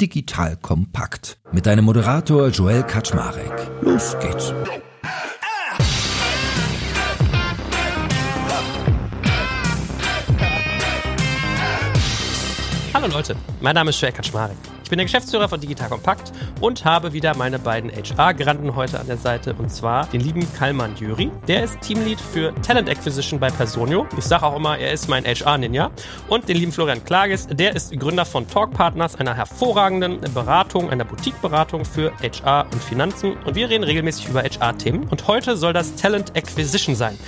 Digital Kompakt mit deinem Moderator Joel Kaczmarek. Los geht's. Hallo Leute, mein Name ist Joel Kaczmarek. Ich bin der Geschäftsführer von Digital Kompakt und habe wieder meine beiden HR-Granden heute an der Seite und zwar den lieben Kalman Jüri. Der ist Teamlead für Talent Acquisition bei Personio. Ich sage auch immer, er ist mein HR-Ninja. Und den lieben Florian Klages, der ist Gründer von Talk Partners, einer hervorragenden Beratung, einer Boutique-Beratung für HR und Finanzen. Und wir reden regelmäßig über HR-Themen. Und heute soll das Talent Acquisition sein.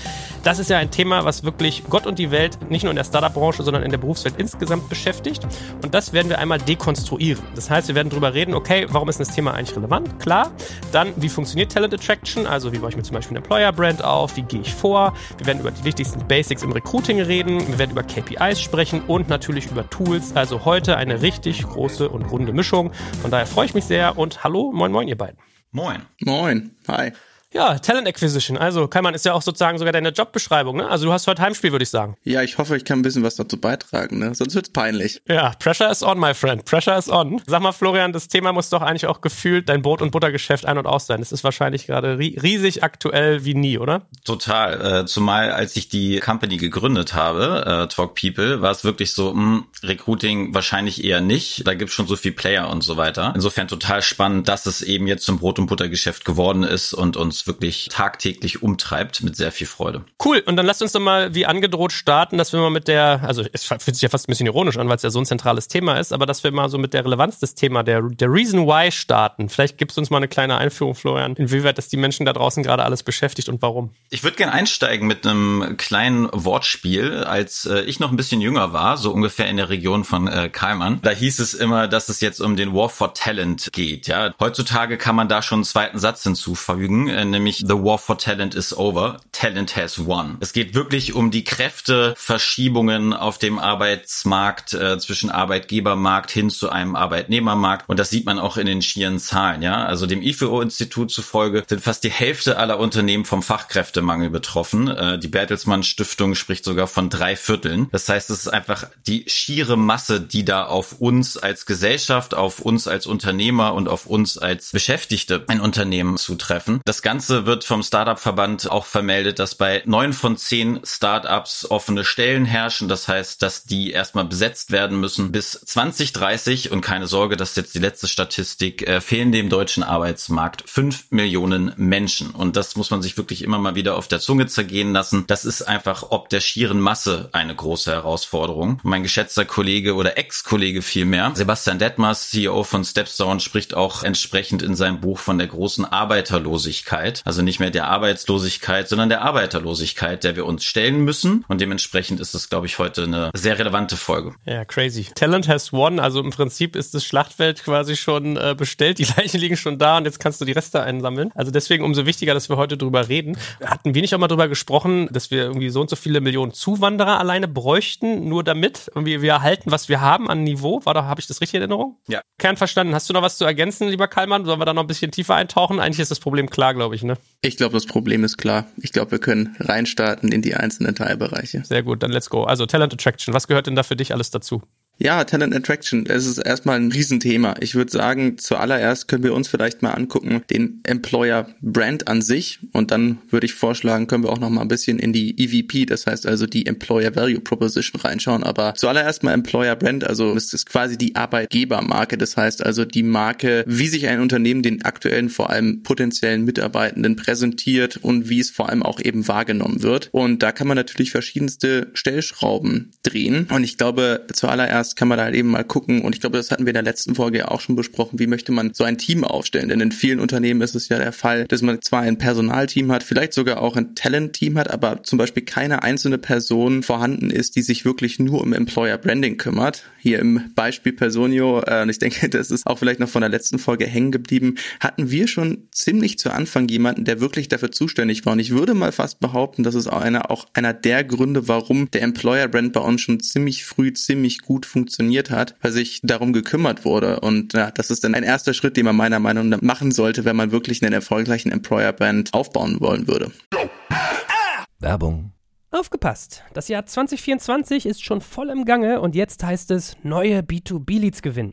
Das ist ja ein Thema, was wirklich Gott und die Welt nicht nur in der Startup-Branche, sondern in der Berufswelt insgesamt beschäftigt. Und das werden wir einmal dekonstruieren. Das heißt, wir werden darüber reden, okay, warum ist das Thema eigentlich relevant? Klar. Dann, wie funktioniert Talent Attraction? Also, wie baue ich mir zum Beispiel eine Employer-Brand auf? Wie gehe ich vor? Wir werden über die wichtigsten Basics im Recruiting reden. Wir werden über KPIs sprechen und natürlich über Tools. Also heute eine richtig große und runde Mischung. Von daher freue ich mich sehr und hallo, moin, moin, ihr beiden. Moin. Moin. Hi. Ja, Talent Acquisition. Also, Kaiman ist ja auch sozusagen sogar deine Jobbeschreibung, ne? Also, du hast heute Heimspiel, würde ich sagen. Ja, ich hoffe, ich kann ein bisschen was dazu beitragen, ne? Sonst wird's peinlich. Ja, Pressure is on, my friend. Pressure is on. Sag mal, Florian, das Thema muss doch eigentlich auch gefühlt dein Brot- und Buttergeschäft ein- und aus sein. Das ist wahrscheinlich gerade riesig aktuell wie nie, oder? Total. Äh, zumal, als ich die Company gegründet habe, äh, Talk People, war es wirklich so, mh, hm, Recruiting wahrscheinlich eher nicht. Da gibt's schon so viel Player und so weiter. Insofern total spannend, dass es eben jetzt zum Brot- und Buttergeschäft geworden ist und uns wirklich tag tagtäglich umtreibt, mit sehr viel Freude. Cool. Und dann lasst uns doch mal wie angedroht starten, dass wir mal mit der, also es fühlt sich ja fast ein bisschen ironisch an, weil es ja so ein zentrales Thema ist, aber dass wir mal so mit der Relevanz des Themas, der, der Reason Why starten. Vielleicht gibst du uns mal eine kleine Einführung, Florian, inwieweit das die Menschen da draußen gerade alles beschäftigt und warum. Ich würde gerne einsteigen mit einem kleinen Wortspiel. Als äh, ich noch ein bisschen jünger war, so ungefähr in der Region von äh, Kalman, da hieß es immer, dass es jetzt um den War for Talent geht. Ja, heutzutage kann man da schon einen zweiten Satz hinzufügen, äh, nämlich The War for Talent is over, Talent has won. Es geht wirklich um die Kräfteverschiebungen auf dem Arbeitsmarkt äh, zwischen Arbeitgebermarkt hin zu einem Arbeitnehmermarkt und das sieht man auch in den schieren Zahlen, ja? Also dem IFO-Institut zufolge sind fast die Hälfte aller Unternehmen vom Fachkräftemangel betroffen. Äh, die Bertelsmann Stiftung spricht sogar von drei Vierteln. Das heißt, es ist einfach die schiere Masse, die da auf uns als Gesellschaft, auf uns als Unternehmer und auf uns als Beschäftigte ein Unternehmen zutreffen. Das Ganze wird vom Startup-Verband auch vermeldet, dass bei neun von zehn Startups offene Stellen herrschen. Das heißt, dass die erstmal besetzt werden müssen bis 2030 und keine Sorge, das ist jetzt die letzte Statistik, äh, fehlen dem deutschen Arbeitsmarkt fünf Millionen Menschen. Und das muss man sich wirklich immer mal wieder auf der Zunge zergehen lassen. Das ist einfach ob der schieren Masse eine große Herausforderung. Mein geschätzter Kollege oder Ex-Kollege vielmehr, Sebastian Detmers, CEO von Stepstone, spricht auch entsprechend in seinem Buch von der großen Arbeiterlosigkeit. Also nicht mehr der Arbeitslosigkeit, sondern der Arbeiterlosigkeit, der wir uns stellen müssen. Und dementsprechend ist es, glaube ich, heute eine sehr relevante Folge. Ja, crazy. Talent has won. Also im Prinzip ist das Schlachtfeld quasi schon äh, bestellt. Die Leichen liegen schon da und jetzt kannst du die Reste einsammeln. Also deswegen umso wichtiger, dass wir heute drüber reden. Hatten wir nicht auch mal drüber gesprochen, dass wir irgendwie so und so viele Millionen Zuwanderer alleine bräuchten, nur damit irgendwie wir erhalten, was wir haben an Niveau? War da, habe ich das richtig in Erinnerung? Ja. Kern verstanden. Hast du noch was zu ergänzen, lieber Kalmann? Sollen wir da noch ein bisschen tiefer eintauchen? Eigentlich ist das Problem klar, glaube ich, ne? Ich glaube, das Problem ist klar. Ich glaube, wir können reinstarten in die einzelnen Teilbereiche. Sehr gut, dann let's go. Also Talent Attraction, was gehört denn da für dich alles dazu? Ja, Talent Attraction, es ist erstmal ein Riesenthema. Ich würde sagen, zuallererst können wir uns vielleicht mal angucken, den Employer Brand an sich und dann würde ich vorschlagen, können wir auch noch mal ein bisschen in die EVP, das heißt also die Employer Value Proposition reinschauen, aber zuallererst mal Employer Brand, also es ist quasi die Arbeitgebermarke, das heißt also die Marke, wie sich ein Unternehmen den aktuellen, vor allem potenziellen Mitarbeitenden präsentiert und wie es vor allem auch eben wahrgenommen wird. Und da kann man natürlich verschiedenste Stellschrauben drehen und ich glaube, zuallererst Podcast kann man da halt eben mal gucken. Und ich glaube, das hatten wir in der letzten Folge auch schon besprochen. Wie möchte man so ein Team aufstellen? Denn in vielen Unternehmen ist es ja der Fall, dass man zwar ein Personalteam hat, vielleicht sogar auch ein Talent-Team hat, aber zum Beispiel keine einzelne Person vorhanden ist, die sich wirklich nur um Employer Branding kümmert. Hier im Beispiel Personio, äh, und ich denke, das ist auch vielleicht noch von der letzten Folge hängen geblieben, hatten wir schon ziemlich zu Anfang jemanden, der wirklich dafür zuständig war. Und ich würde mal fast behaupten, das ist auch einer, auch einer der Gründe, warum der Employer Brand bei uns schon ziemlich früh ziemlich gut funktioniert funktioniert hat, weil sich darum gekümmert wurde. Und ja, das ist dann ein erster Schritt, den man meiner Meinung nach machen sollte, wenn man wirklich einen erfolgreichen Employer Brand aufbauen wollen würde. Werbung Aufgepasst! Das Jahr 2024 ist schon voll im Gange und jetzt heißt es neue B2B-Leads gewinnen.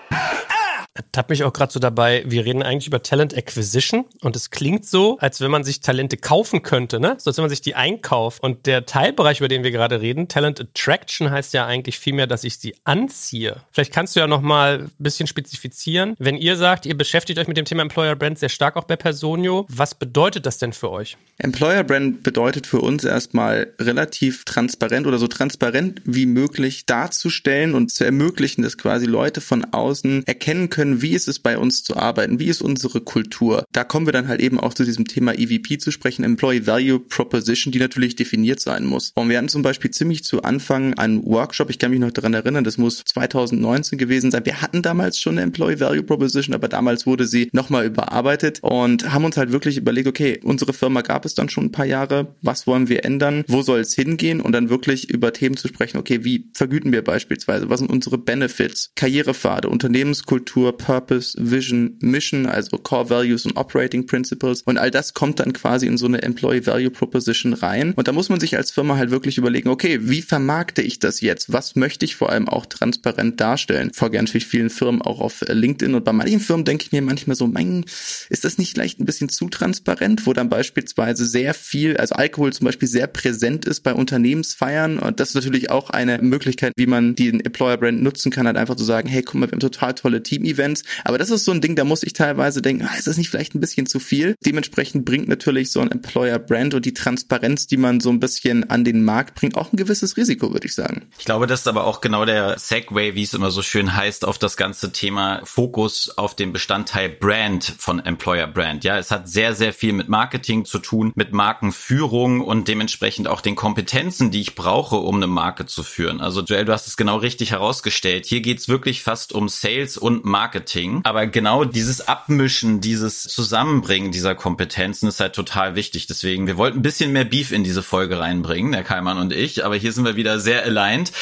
Tapp mich auch gerade so dabei, wir reden eigentlich über Talent Acquisition und es klingt so, als wenn man sich Talente kaufen könnte, ne? So als wenn man sich die einkauft. Und der Teilbereich, über den wir gerade reden, Talent Attraction heißt ja eigentlich vielmehr, dass ich sie anziehe. Vielleicht kannst du ja nochmal ein bisschen spezifizieren. Wenn ihr sagt, ihr beschäftigt euch mit dem Thema Employer Brand sehr stark auch bei Personio, was bedeutet das denn für euch? Employer Brand bedeutet für uns erstmal relativ transparent oder so transparent wie möglich darzustellen und zu ermöglichen, dass quasi Leute von außen erkennen können, können, wie ist es bei uns zu arbeiten, wie ist unsere Kultur. Da kommen wir dann halt eben auch zu diesem Thema EVP zu sprechen, Employee Value Proposition, die natürlich definiert sein muss. Und wir hatten zum Beispiel ziemlich zu Anfang einen Workshop, ich kann mich noch daran erinnern, das muss 2019 gewesen sein. Wir hatten damals schon eine Employee Value Proposition, aber damals wurde sie nochmal überarbeitet und haben uns halt wirklich überlegt, okay, unsere Firma gab es dann schon ein paar Jahre, was wollen wir ändern, wo soll es hingehen und dann wirklich über Themen zu sprechen, okay, wie vergüten wir beispielsweise, was sind unsere Benefits, Karrierepfade, Unternehmenskultur, Purpose, Vision, Mission, also Core Values und Operating Principles. Und all das kommt dann quasi in so eine Employee Value Proposition rein. Und da muss man sich als Firma halt wirklich überlegen, okay, wie vermarkte ich das jetzt? Was möchte ich vor allem auch transparent darstellen? Folge natürlich vielen Firmen auch auf LinkedIn und bei manchen Firmen denke ich mir manchmal so, mein, ist das nicht vielleicht ein bisschen zu transparent, wo dann beispielsweise sehr viel, also Alkohol zum Beispiel sehr präsent ist bei Unternehmensfeiern und das ist natürlich auch eine Möglichkeit, wie man den Employer Brand nutzen kann, halt einfach zu sagen, hey, guck mal, wir haben total tolle Team-Events Events. Aber das ist so ein Ding, da muss ich teilweise denken, ah, ist das nicht vielleicht ein bisschen zu viel? Dementsprechend bringt natürlich so ein Employer Brand und die Transparenz, die man so ein bisschen an den Markt bringt, auch ein gewisses Risiko, würde ich sagen. Ich glaube, das ist aber auch genau der Segway, wie es immer so schön heißt, auf das ganze Thema Fokus auf den Bestandteil Brand von Employer Brand. Ja, es hat sehr, sehr viel mit Marketing zu tun, mit Markenführung und dementsprechend auch den Kompetenzen, die ich brauche, um eine Marke zu führen. Also Joel, du hast es genau richtig herausgestellt. Hier geht's wirklich fast um Sales und Marketing. Marketing. Aber genau dieses Abmischen, dieses Zusammenbringen dieser Kompetenzen ist halt total wichtig. Deswegen, wir wollten ein bisschen mehr Beef in diese Folge reinbringen, der Kaiman und ich. Aber hier sind wir wieder sehr aligned.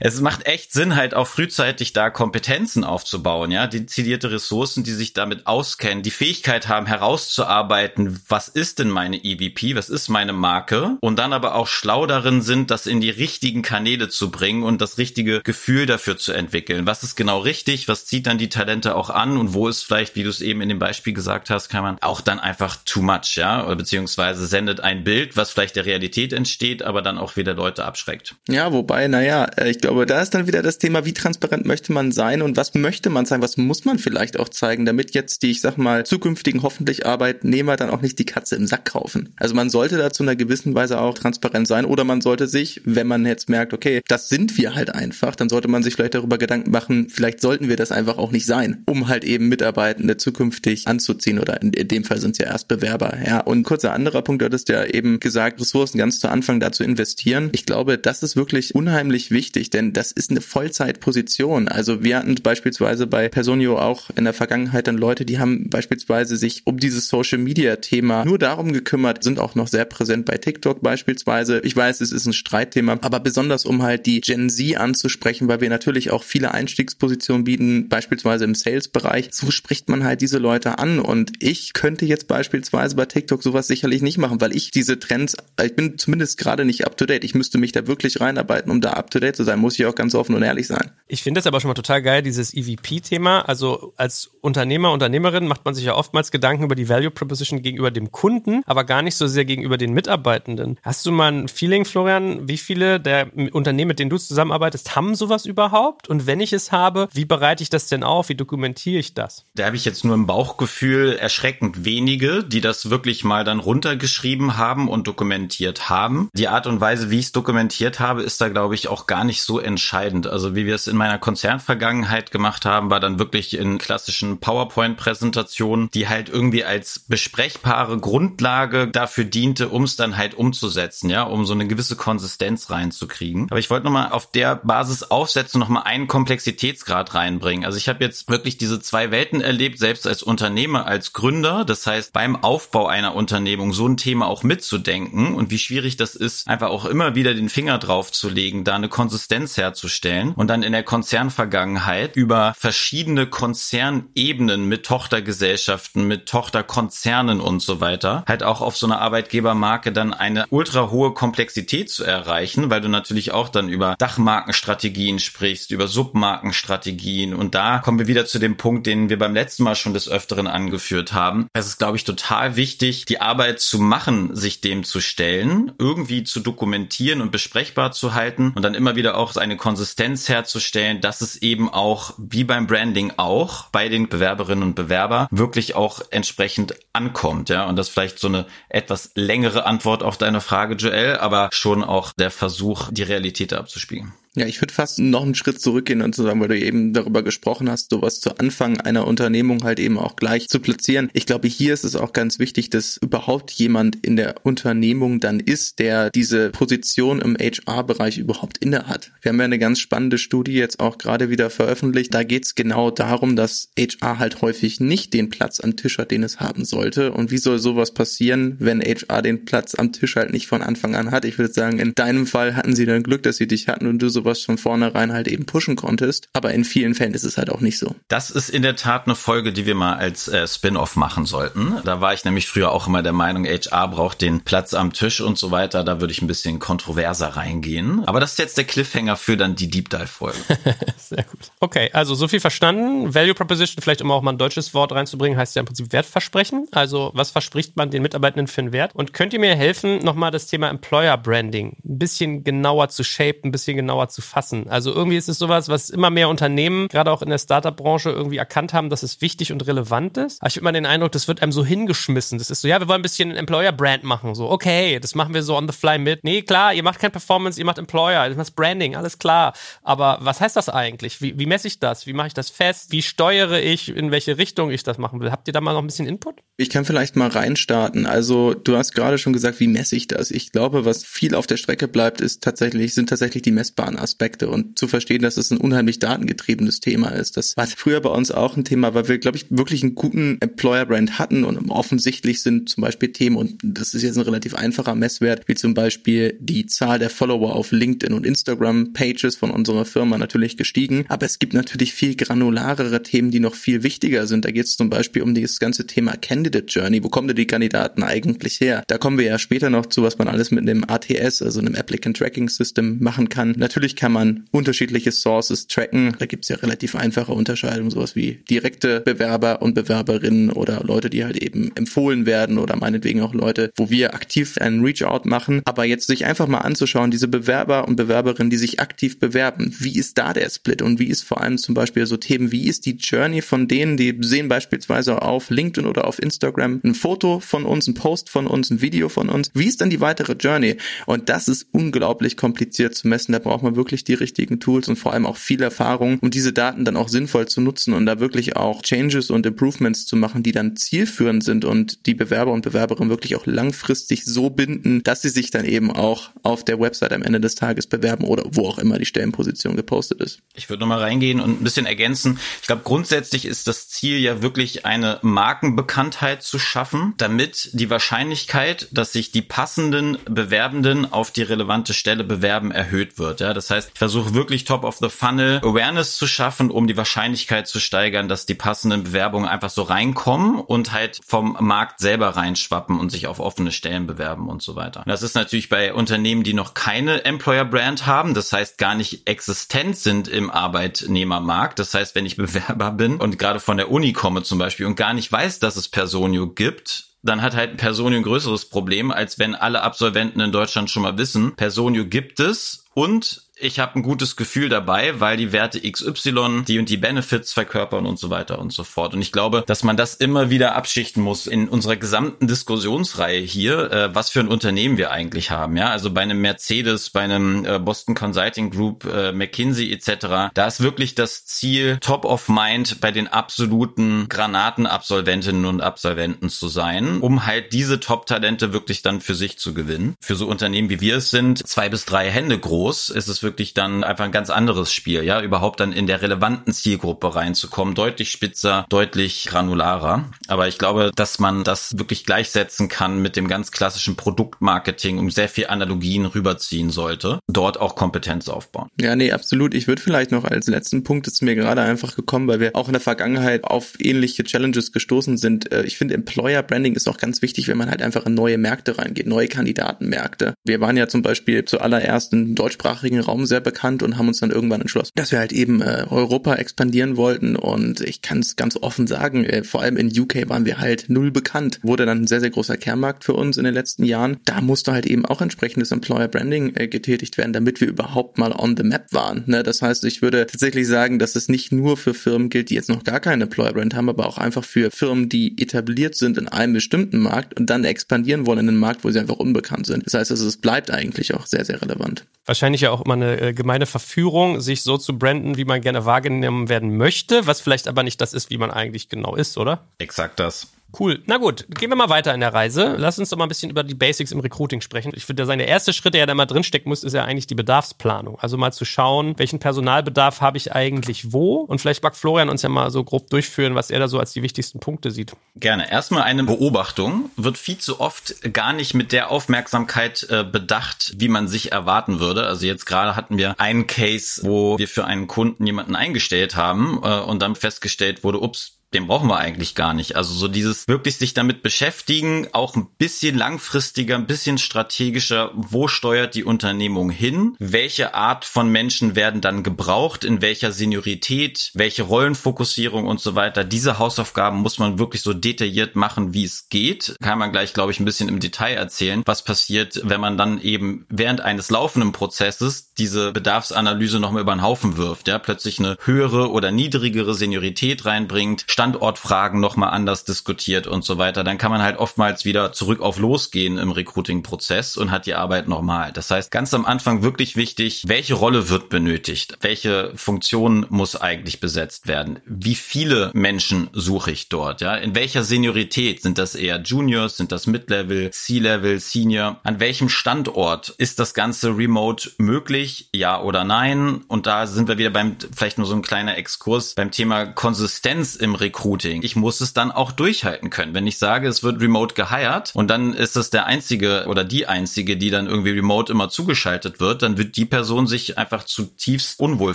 Es macht echt Sinn, halt auch frühzeitig da Kompetenzen aufzubauen, ja, dezidierte Ressourcen, die sich damit auskennen, die Fähigkeit haben, herauszuarbeiten, was ist denn meine EVP, was ist meine Marke und dann aber auch schlau darin sind, das in die richtigen Kanäle zu bringen und das richtige Gefühl dafür zu entwickeln. Was ist genau richtig? Was zieht dann die Talente auch an und wo ist vielleicht, wie du es eben in dem Beispiel gesagt hast, kann man auch dann einfach too much, ja, beziehungsweise sendet ein Bild, was vielleicht der Realität entsteht, aber dann auch wieder Leute abschreckt. Ja, wobei, naja, äh, ich glaube, da ist dann wieder das Thema, wie transparent möchte man sein und was möchte man sein, was muss man vielleicht auch zeigen, damit jetzt die, ich sag mal, zukünftigen hoffentlich Arbeitnehmer dann auch nicht die Katze im Sack kaufen. Also man sollte da zu einer gewissen Weise auch transparent sein oder man sollte sich, wenn man jetzt merkt, okay, das sind wir halt einfach, dann sollte man sich vielleicht darüber Gedanken machen, vielleicht sollten wir das einfach auch nicht sein sein, um halt eben Mitarbeitende zukünftig anzuziehen oder in, in dem Fall sind es ja erst Bewerber. Ja, und kurzer anderer Punkt, du hattest ja eben gesagt, Ressourcen ganz zu Anfang dazu investieren. Ich glaube, das ist wirklich unheimlich wichtig, denn das ist eine Vollzeitposition. Also wir hatten beispielsweise bei Personio auch in der Vergangenheit dann Leute, die haben beispielsweise sich um dieses Social Media Thema nur darum gekümmert, sind auch noch sehr präsent bei TikTok beispielsweise. Ich weiß, es ist ein Streitthema, aber besonders um halt die Gen Z anzusprechen, weil wir natürlich auch viele Einstiegspositionen bieten, beispielsweise im Sales-Bereich. So spricht man halt diese Leute an. Und ich könnte jetzt beispielsweise bei TikTok sowas sicherlich nicht machen, weil ich diese Trends, ich bin zumindest gerade nicht up to date. Ich müsste mich da wirklich reinarbeiten, um da up to date zu sein, muss ich auch ganz offen und ehrlich sein. Ich finde das aber schon mal total geil, dieses EVP-Thema. Also als Unternehmer, Unternehmerin macht man sich ja oftmals Gedanken über die Value Proposition gegenüber dem Kunden, aber gar nicht so sehr gegenüber den Mitarbeitenden. Hast du mal ein Feeling, Florian, wie viele der Unternehmen, mit denen du zusammenarbeitest, haben sowas überhaupt? Und wenn ich es habe, wie bereite ich das denn auf? Wie dokumentiere ich das? Da habe ich jetzt nur im Bauchgefühl erschreckend wenige, die das wirklich mal dann runtergeschrieben haben und dokumentiert haben. Die Art und Weise, wie ich es dokumentiert habe, ist da, glaube ich, auch gar nicht so entscheidend. Also wie wir es in meiner Konzernvergangenheit gemacht haben, war dann wirklich in klassischen PowerPoint-Präsentationen, die halt irgendwie als besprechbare Grundlage dafür diente, um es dann halt umzusetzen, ja, um so eine gewisse Konsistenz reinzukriegen. Aber ich wollte nochmal auf der Basis aufsetzen, nochmal einen Komplexitätsgrad reinbringen. Also ich habe jetzt wirklich diese zwei Welten erlebt, selbst als Unternehmer, als Gründer. Das heißt, beim Aufbau einer Unternehmung so ein Thema auch mitzudenken und wie schwierig das ist, einfach auch immer wieder den Finger drauf zu legen, da eine Konsistenz herzustellen und dann in der Konzernvergangenheit über verschiedene Konzernebenen mit Tochtergesellschaften, mit Tochterkonzernen und so weiter, halt auch auf so einer Arbeitgebermarke dann eine ultra hohe Komplexität zu erreichen, weil du natürlich auch dann über Dachmarkenstrategien sprichst, über Submarkenstrategien und da kommen wir wieder zu dem Punkt, den wir beim letzten Mal schon des Öfteren angeführt haben. Es ist, glaube ich, total wichtig, die Arbeit zu machen, sich dem zu stellen, irgendwie zu dokumentieren und besprechbar zu halten und dann immer wieder auch eine Konsistenz herzustellen, dass es eben auch, wie beim Branding auch, bei den Bewerberinnen und Bewerber wirklich auch entsprechend ankommt, ja. Und das vielleicht so eine etwas längere Antwort auf deine Frage, Joel, aber schon auch der Versuch, die Realität abzuspiegeln. Ja, ich würde fast noch einen Schritt zurückgehen und zu sagen, weil du eben darüber gesprochen hast, sowas zu Anfang einer Unternehmung halt eben auch gleich zu platzieren. Ich glaube, hier ist es auch ganz wichtig, dass überhaupt jemand in der Unternehmung dann ist, der diese Position im HR-Bereich überhaupt inne hat. Wir haben ja eine ganz spannende Studie jetzt auch gerade wieder veröffentlicht. Da geht es genau darum, dass HR halt häufig nicht den Platz am Tisch hat, den es haben sollte. Und wie soll sowas passieren, wenn HR den Platz am Tisch halt nicht von Anfang an hat? Ich würde sagen, in deinem Fall hatten sie dann Glück, dass sie dich hatten und du sowas sowas von vornherein halt eben pushen konntest. Aber in vielen Fällen ist es halt auch nicht so. Das ist in der Tat eine Folge, die wir mal als äh, Spin-off machen sollten. Da war ich nämlich früher auch immer der Meinung, HR braucht den Platz am Tisch und so weiter. Da würde ich ein bisschen kontroverser reingehen. Aber das ist jetzt der Cliffhanger für dann die Deep Dive-Folge. Sehr gut. Okay, also so viel verstanden. Value Proposition, vielleicht um auch mal ein deutsches Wort reinzubringen, heißt ja im Prinzip Wertversprechen. Also was verspricht man den Mitarbeitenden für einen Wert? Und könnt ihr mir helfen, nochmal das Thema Employer Branding ein bisschen genauer zu shape, ein bisschen genauer zu fassen. Also irgendwie ist es sowas, was immer mehr Unternehmen, gerade auch in der Startup-Branche, irgendwie erkannt haben, dass es wichtig und relevant ist. Aber ich habe immer den Eindruck, das wird einem so hingeschmissen. Das ist so, ja, wir wollen ein bisschen Employer-Brand machen. So, okay, das machen wir so on the fly mit. Nee, klar, ihr macht kein Performance, ihr macht Employer, ihr macht Branding, alles klar. Aber was heißt das eigentlich? Wie, wie messe ich das? Wie mache ich das fest? Wie steuere ich, in welche Richtung ich das machen will? Habt ihr da mal noch ein bisschen Input? Ich kann vielleicht mal reinstarten. Also du hast gerade schon gesagt, wie messe ich das? Ich glaube, was viel auf der Strecke bleibt, ist tatsächlich, sind tatsächlich die messbaren Aspekte und zu verstehen, dass es ein unheimlich datengetriebenes Thema ist. Das war früher bei uns auch ein Thema, weil wir, glaube ich, wirklich einen guten Employer-Brand hatten und offensichtlich sind zum Beispiel Themen, und das ist jetzt ein relativ einfacher Messwert, wie zum Beispiel die Zahl der Follower auf LinkedIn und Instagram-Pages von unserer Firma natürlich gestiegen. Aber es gibt natürlich viel granularere Themen, die noch viel wichtiger sind. Da geht es zum Beispiel um das ganze Thema Candidate Journey. Wo kommen denn die Kandidaten eigentlich her? Da kommen wir ja später noch zu, was man alles mit einem ATS, also einem Applicant Tracking System machen kann. Natürlich kann man unterschiedliche Sources tracken. Da gibt's ja relativ einfache Unterscheidungen, sowas wie direkte Bewerber und Bewerberinnen oder Leute, die halt eben empfohlen werden oder meinetwegen auch Leute, wo wir aktiv einen Reach-out machen. Aber jetzt sich einfach mal anzuschauen, diese Bewerber und Bewerberinnen, die sich aktiv bewerben, wie ist da der Split und wie ist vor allem zum Beispiel so Themen, wie ist die Journey von denen, die sehen beispielsweise auf LinkedIn oder auf Instagram ein Foto von uns, ein Post von uns, ein Video von uns. Wie ist dann die weitere Journey? Und das ist unglaublich kompliziert zu messen. Da braucht man wirklich die richtigen Tools und vor allem auch viel Erfahrung, um diese Daten dann auch sinnvoll zu nutzen und da wirklich auch Changes und Improvements zu machen, die dann zielführend sind und die Bewerber und Bewerberinnen wirklich auch langfristig so binden, dass sie sich dann eben auch auf der Website am Ende des Tages bewerben oder wo auch immer die Stellenposition gepostet ist. Ich würde nochmal reingehen und ein bisschen ergänzen. Ich glaube, grundsätzlich ist das Ziel ja wirklich eine Markenbekanntheit Sichtbarkeit zu schaffen, damit die Wahrscheinlichkeit, dass sich die passenden Bewerbenden auf die relevante Stelle bewerben, erhöht wird. Ja, das heißt, ich versuche wirklich top of the funnel Awareness zu schaffen, um die Wahrscheinlichkeit zu steigern, dass die passenden Bewerbungen einfach so reinkommen und halt vom Markt selber reinschwappen und sich auf offene Stellen bewerben und so weiter. Das ist natürlich bei Unternehmen, die noch keine Employer Brand haben, das heißt gar nicht existent sind im Arbeitnehmermarkt. Das heißt, wenn ich Bewerber bin und gerade von der Uni komme zum Beispiel und gar nicht weiß, dass es Personio gibt, dann hat halt Personio ein größeres Problem, als wenn alle Absolventen in Deutschland schon mal wissen, Personio gibt es und ich habe ein gutes Gefühl dabei, weil die Werte XY die und die Benefits verkörpern und so weiter und so fort. Und ich glaube, dass man das immer wieder abschichten muss in unserer gesamten Diskussionsreihe hier, äh, was für ein Unternehmen wir eigentlich haben. Ja, also bei einem Mercedes, bei einem äh, Boston Consulting Group, äh, McKinsey etc. Da ist wirklich das Ziel Top of Mind bei den absoluten Granatenabsolventinnen und Absolventen zu sein, um halt diese Top-Talente wirklich dann für sich zu gewinnen. Für so Unternehmen wie wir es sind, zwei bis drei Hände groß, ist es wirklich dann einfach ein ganz anderes Spiel, ja, überhaupt dann in der relevanten Zielgruppe reinzukommen, deutlich spitzer, deutlich granularer. Aber ich glaube, dass man das wirklich gleichsetzen kann mit dem ganz klassischen Produktmarketing, um sehr viel Analogien rüberziehen sollte, dort auch Kompetenz aufbauen. Ja, nee, absolut. Ich würde vielleicht noch als letzten Punkt, ist mir gerade einfach gekommen, weil wir auch in der Vergangenheit auf ähnliche Challenges gestoßen sind. Äh, ich finde, Employer Branding ist auch ganz wichtig, wenn man halt einfach in neue Märkte reingeht, neue Kandidatenmärkte. Wir waren ja zum Beispiel zuallererst im deutschsprachigen Raum Raum sehr bekannt und haben uns dann irgendwann entschlossen, dass wir halt eben äh, Europa expandieren wollten und ich kann es ganz offen sagen, äh, vor allem in UK waren wir halt null bekannt. Wurde dann ein sehr, sehr großer Kernmarkt für uns in den letzten Jahren. Da musste halt eben auch entsprechendes Employer Branding äh, getätigt werden, damit wir überhaupt mal on the map waren. Ne? Das heißt, ich würde tatsächlich sagen, dass es nicht nur für Firmen gilt, die jetzt noch gar keine Employer Brand haben, aber auch einfach für Firmen, die etabliert sind in einem bestimmten Markt und dann expandieren wollen in einen Markt, wo sie einfach unbekannt sind. Das heißt, also, es bleibt eigentlich auch sehr, sehr relevant. Wahrscheinlich ja auch immer eine äh, gemeine Verführung, sich so zu branden, wie man gerne wahrgenommen werden möchte, was vielleicht aber nicht das ist, wie man eigentlich genau ist, oder? Exakt das. Cool. Na gut, gehen wir mal weiter in der Reise. Lass uns doch mal ein bisschen über die Basics im Recruiting sprechen. Ich finde, seine erste Schritt, der da mal drinstecken muss, ist ja eigentlich die Bedarfsplanung. Also mal zu schauen, welchen Personalbedarf habe ich eigentlich wo? Und vielleicht mag Florian uns ja mal so grob durchführen, was er da so als die wichtigsten Punkte sieht. Gerne. Erstmal eine Beobachtung. Wird viel zu oft gar nicht mit der Aufmerksamkeit äh, bedacht, wie man sich erwarten würde. Also jetzt gerade hatten wir einen Case, wo wir für einen Kunden jemanden eingestellt haben äh, und dann festgestellt wurde, ups, den brauchen wir eigentlich gar nicht. Also so dieses wirklich sich damit beschäftigen, auch ein bisschen langfristiger, ein bisschen strategischer, wo steuert die Unternehmung hin? Welche Art von Menschen werden dann gebraucht? In welcher Seniorität? Welche Rollenfokussierung und so weiter? Diese Hausaufgaben muss man wirklich so detailliert machen, wie es geht. Kann man gleich, glaube ich, ein bisschen im Detail erzählen, was passiert, wenn man dann eben während eines laufenden Prozesses diese Bedarfsanalyse nochmal über den Haufen wirft, ja, plötzlich eine höhere oder niedrigere Seniorität reinbringt, Standortfragen nochmal anders diskutiert und so weiter, dann kann man halt oftmals wieder zurück auf losgehen im Recruiting-Prozess und hat die Arbeit normal. Das heißt, ganz am Anfang wirklich wichtig, welche Rolle wird benötigt? Welche Funktion muss eigentlich besetzt werden? Wie viele Menschen suche ich dort? Ja, in welcher Seniorität? Sind das eher Juniors? Sind das Mid-Level, C-Level, Senior? An welchem Standort ist das Ganze remote möglich? Ja oder nein? Und da sind wir wieder beim, vielleicht nur so ein kleiner Exkurs beim Thema Konsistenz im Recruiting Recruiting. Ich muss es dann auch durchhalten können. Wenn ich sage, es wird remote geheiert und dann ist es der einzige oder die einzige, die dann irgendwie remote immer zugeschaltet wird, dann wird die Person sich einfach zutiefst unwohl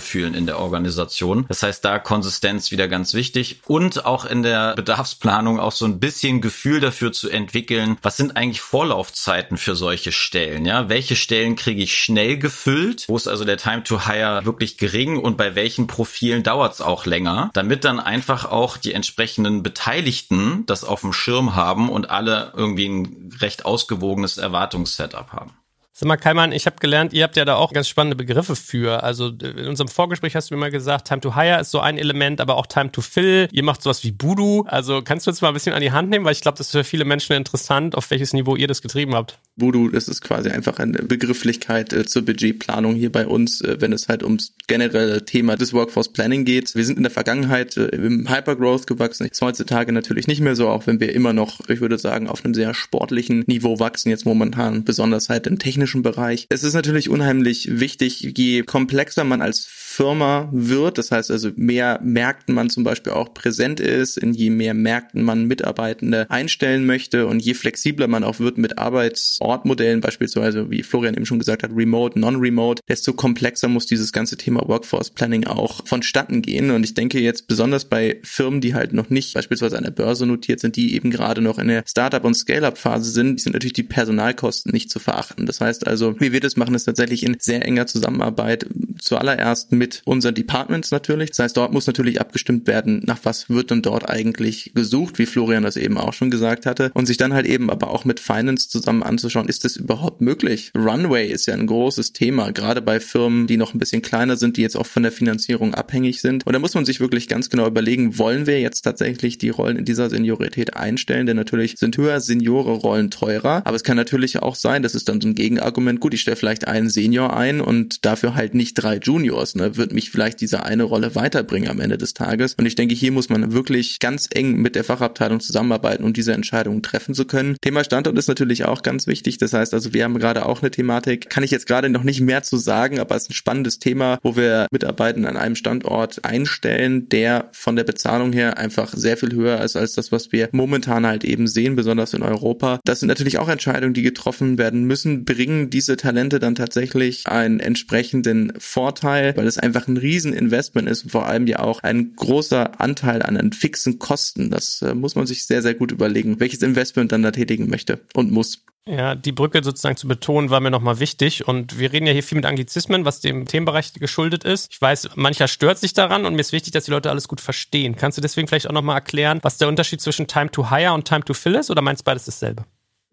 fühlen in der Organisation. Das heißt, da Konsistenz wieder ganz wichtig und auch in der Bedarfsplanung auch so ein bisschen Gefühl dafür zu entwickeln, was sind eigentlich Vorlaufzeiten für solche Stellen? Ja, welche Stellen kriege ich schnell gefüllt? Wo ist also der Time to Hire wirklich gering und bei welchen Profilen dauert es auch länger, damit dann einfach auch die entsprechenden Beteiligten das auf dem Schirm haben und alle irgendwie ein recht ausgewogenes Erwartungssetup haben. Sag mal, Kaiman, ich habe gelernt, ihr habt ja da auch ganz spannende Begriffe für. Also in unserem Vorgespräch hast du mir mal gesagt, Time to Hire ist so ein Element, aber auch Time to Fill. Ihr macht sowas wie Voodoo. Also kannst du uns mal ein bisschen an die Hand nehmen, weil ich glaube, das ist für viele Menschen interessant, auf welches Niveau ihr das getrieben habt. Voodoo, das ist quasi einfach eine Begrifflichkeit äh, zur Budgetplanung hier bei uns, äh, wenn es halt ums generelle Thema des Workforce Planning geht. Wir sind in der Vergangenheit äh, im Hypergrowth gewachsen. Ist heutzutage natürlich nicht mehr so, auch wenn wir immer noch, ich würde sagen, auf einem sehr sportlichen Niveau wachsen, jetzt momentan besonders halt im technischen Bereich. Es ist natürlich unheimlich wichtig, je komplexer man als Firma wird. Das heißt also, mehr Märkten man zum Beispiel auch präsent ist, in je mehr Märkten man Mitarbeitende einstellen möchte und je flexibler man auch wird mit Arbeitsortmodellen, beispielsweise, wie Florian eben schon gesagt hat, remote, non-remote, desto komplexer muss dieses ganze Thema Workforce Planning auch vonstatten gehen. Und ich denke jetzt besonders bei Firmen, die halt noch nicht beispielsweise an der Börse notiert sind, die eben gerade noch in der Startup- und Scale-up-Phase sind, sind natürlich die Personalkosten nicht zu verachten. Das heißt also, wie wir das machen, ist tatsächlich in sehr enger Zusammenarbeit zuallererst mit unseren Departments natürlich. Das heißt, dort muss natürlich abgestimmt werden, nach was wird denn dort eigentlich gesucht, wie Florian das eben auch schon gesagt hatte. Und sich dann halt eben aber auch mit Finance zusammen anzuschauen, ist das überhaupt möglich? Runway ist ja ein großes Thema, gerade bei Firmen, die noch ein bisschen kleiner sind, die jetzt auch von der Finanzierung abhängig sind. Und da muss man sich wirklich ganz genau überlegen, wollen wir jetzt tatsächlich die Rollen in dieser Seniorität einstellen? Denn natürlich sind höher Seniore-Rollen teurer, aber es kann natürlich auch sein, das ist dann so ein Gegenargument, gut, ich stelle vielleicht einen Senior ein und dafür halt nicht drei Juniors, ne, wird mich vielleicht diese eine Rolle weiterbringen am Ende des Tages. Und ich denke, hier muss man wirklich ganz eng mit der Fachabteilung zusammenarbeiten, um diese Entscheidungen treffen zu können. Thema Standort ist natürlich auch ganz wichtig. Das heißt also, wir haben gerade auch eine Thematik, kann ich jetzt gerade noch nicht mehr zu sagen, aber es ist ein spannendes Thema, wo wir Mitarbeiter an einem Standort einstellen, der von der Bezahlung her einfach sehr viel höher ist als das, was wir momentan halt eben sehen, besonders in Europa. Das sind natürlich auch Entscheidungen, die getroffen werden müssen. Bringen diese Talente dann tatsächlich einen entsprechenden Vorteil, weil es einfach ein Rieseninvestment ist und vor allem ja auch ein großer Anteil an den fixen Kosten. Das äh, muss man sich sehr, sehr gut überlegen, welches Investment dann da tätigen möchte und muss. Ja, die Brücke sozusagen zu betonen, war mir nochmal wichtig. Und wir reden ja hier viel mit Anglizismen, was dem Themenbereich geschuldet ist. Ich weiß, mancher stört sich daran und mir ist wichtig, dass die Leute alles gut verstehen. Kannst du deswegen vielleicht auch nochmal erklären, was der Unterschied zwischen Time to Hire und Time to Fill ist oder meinst du beides dasselbe?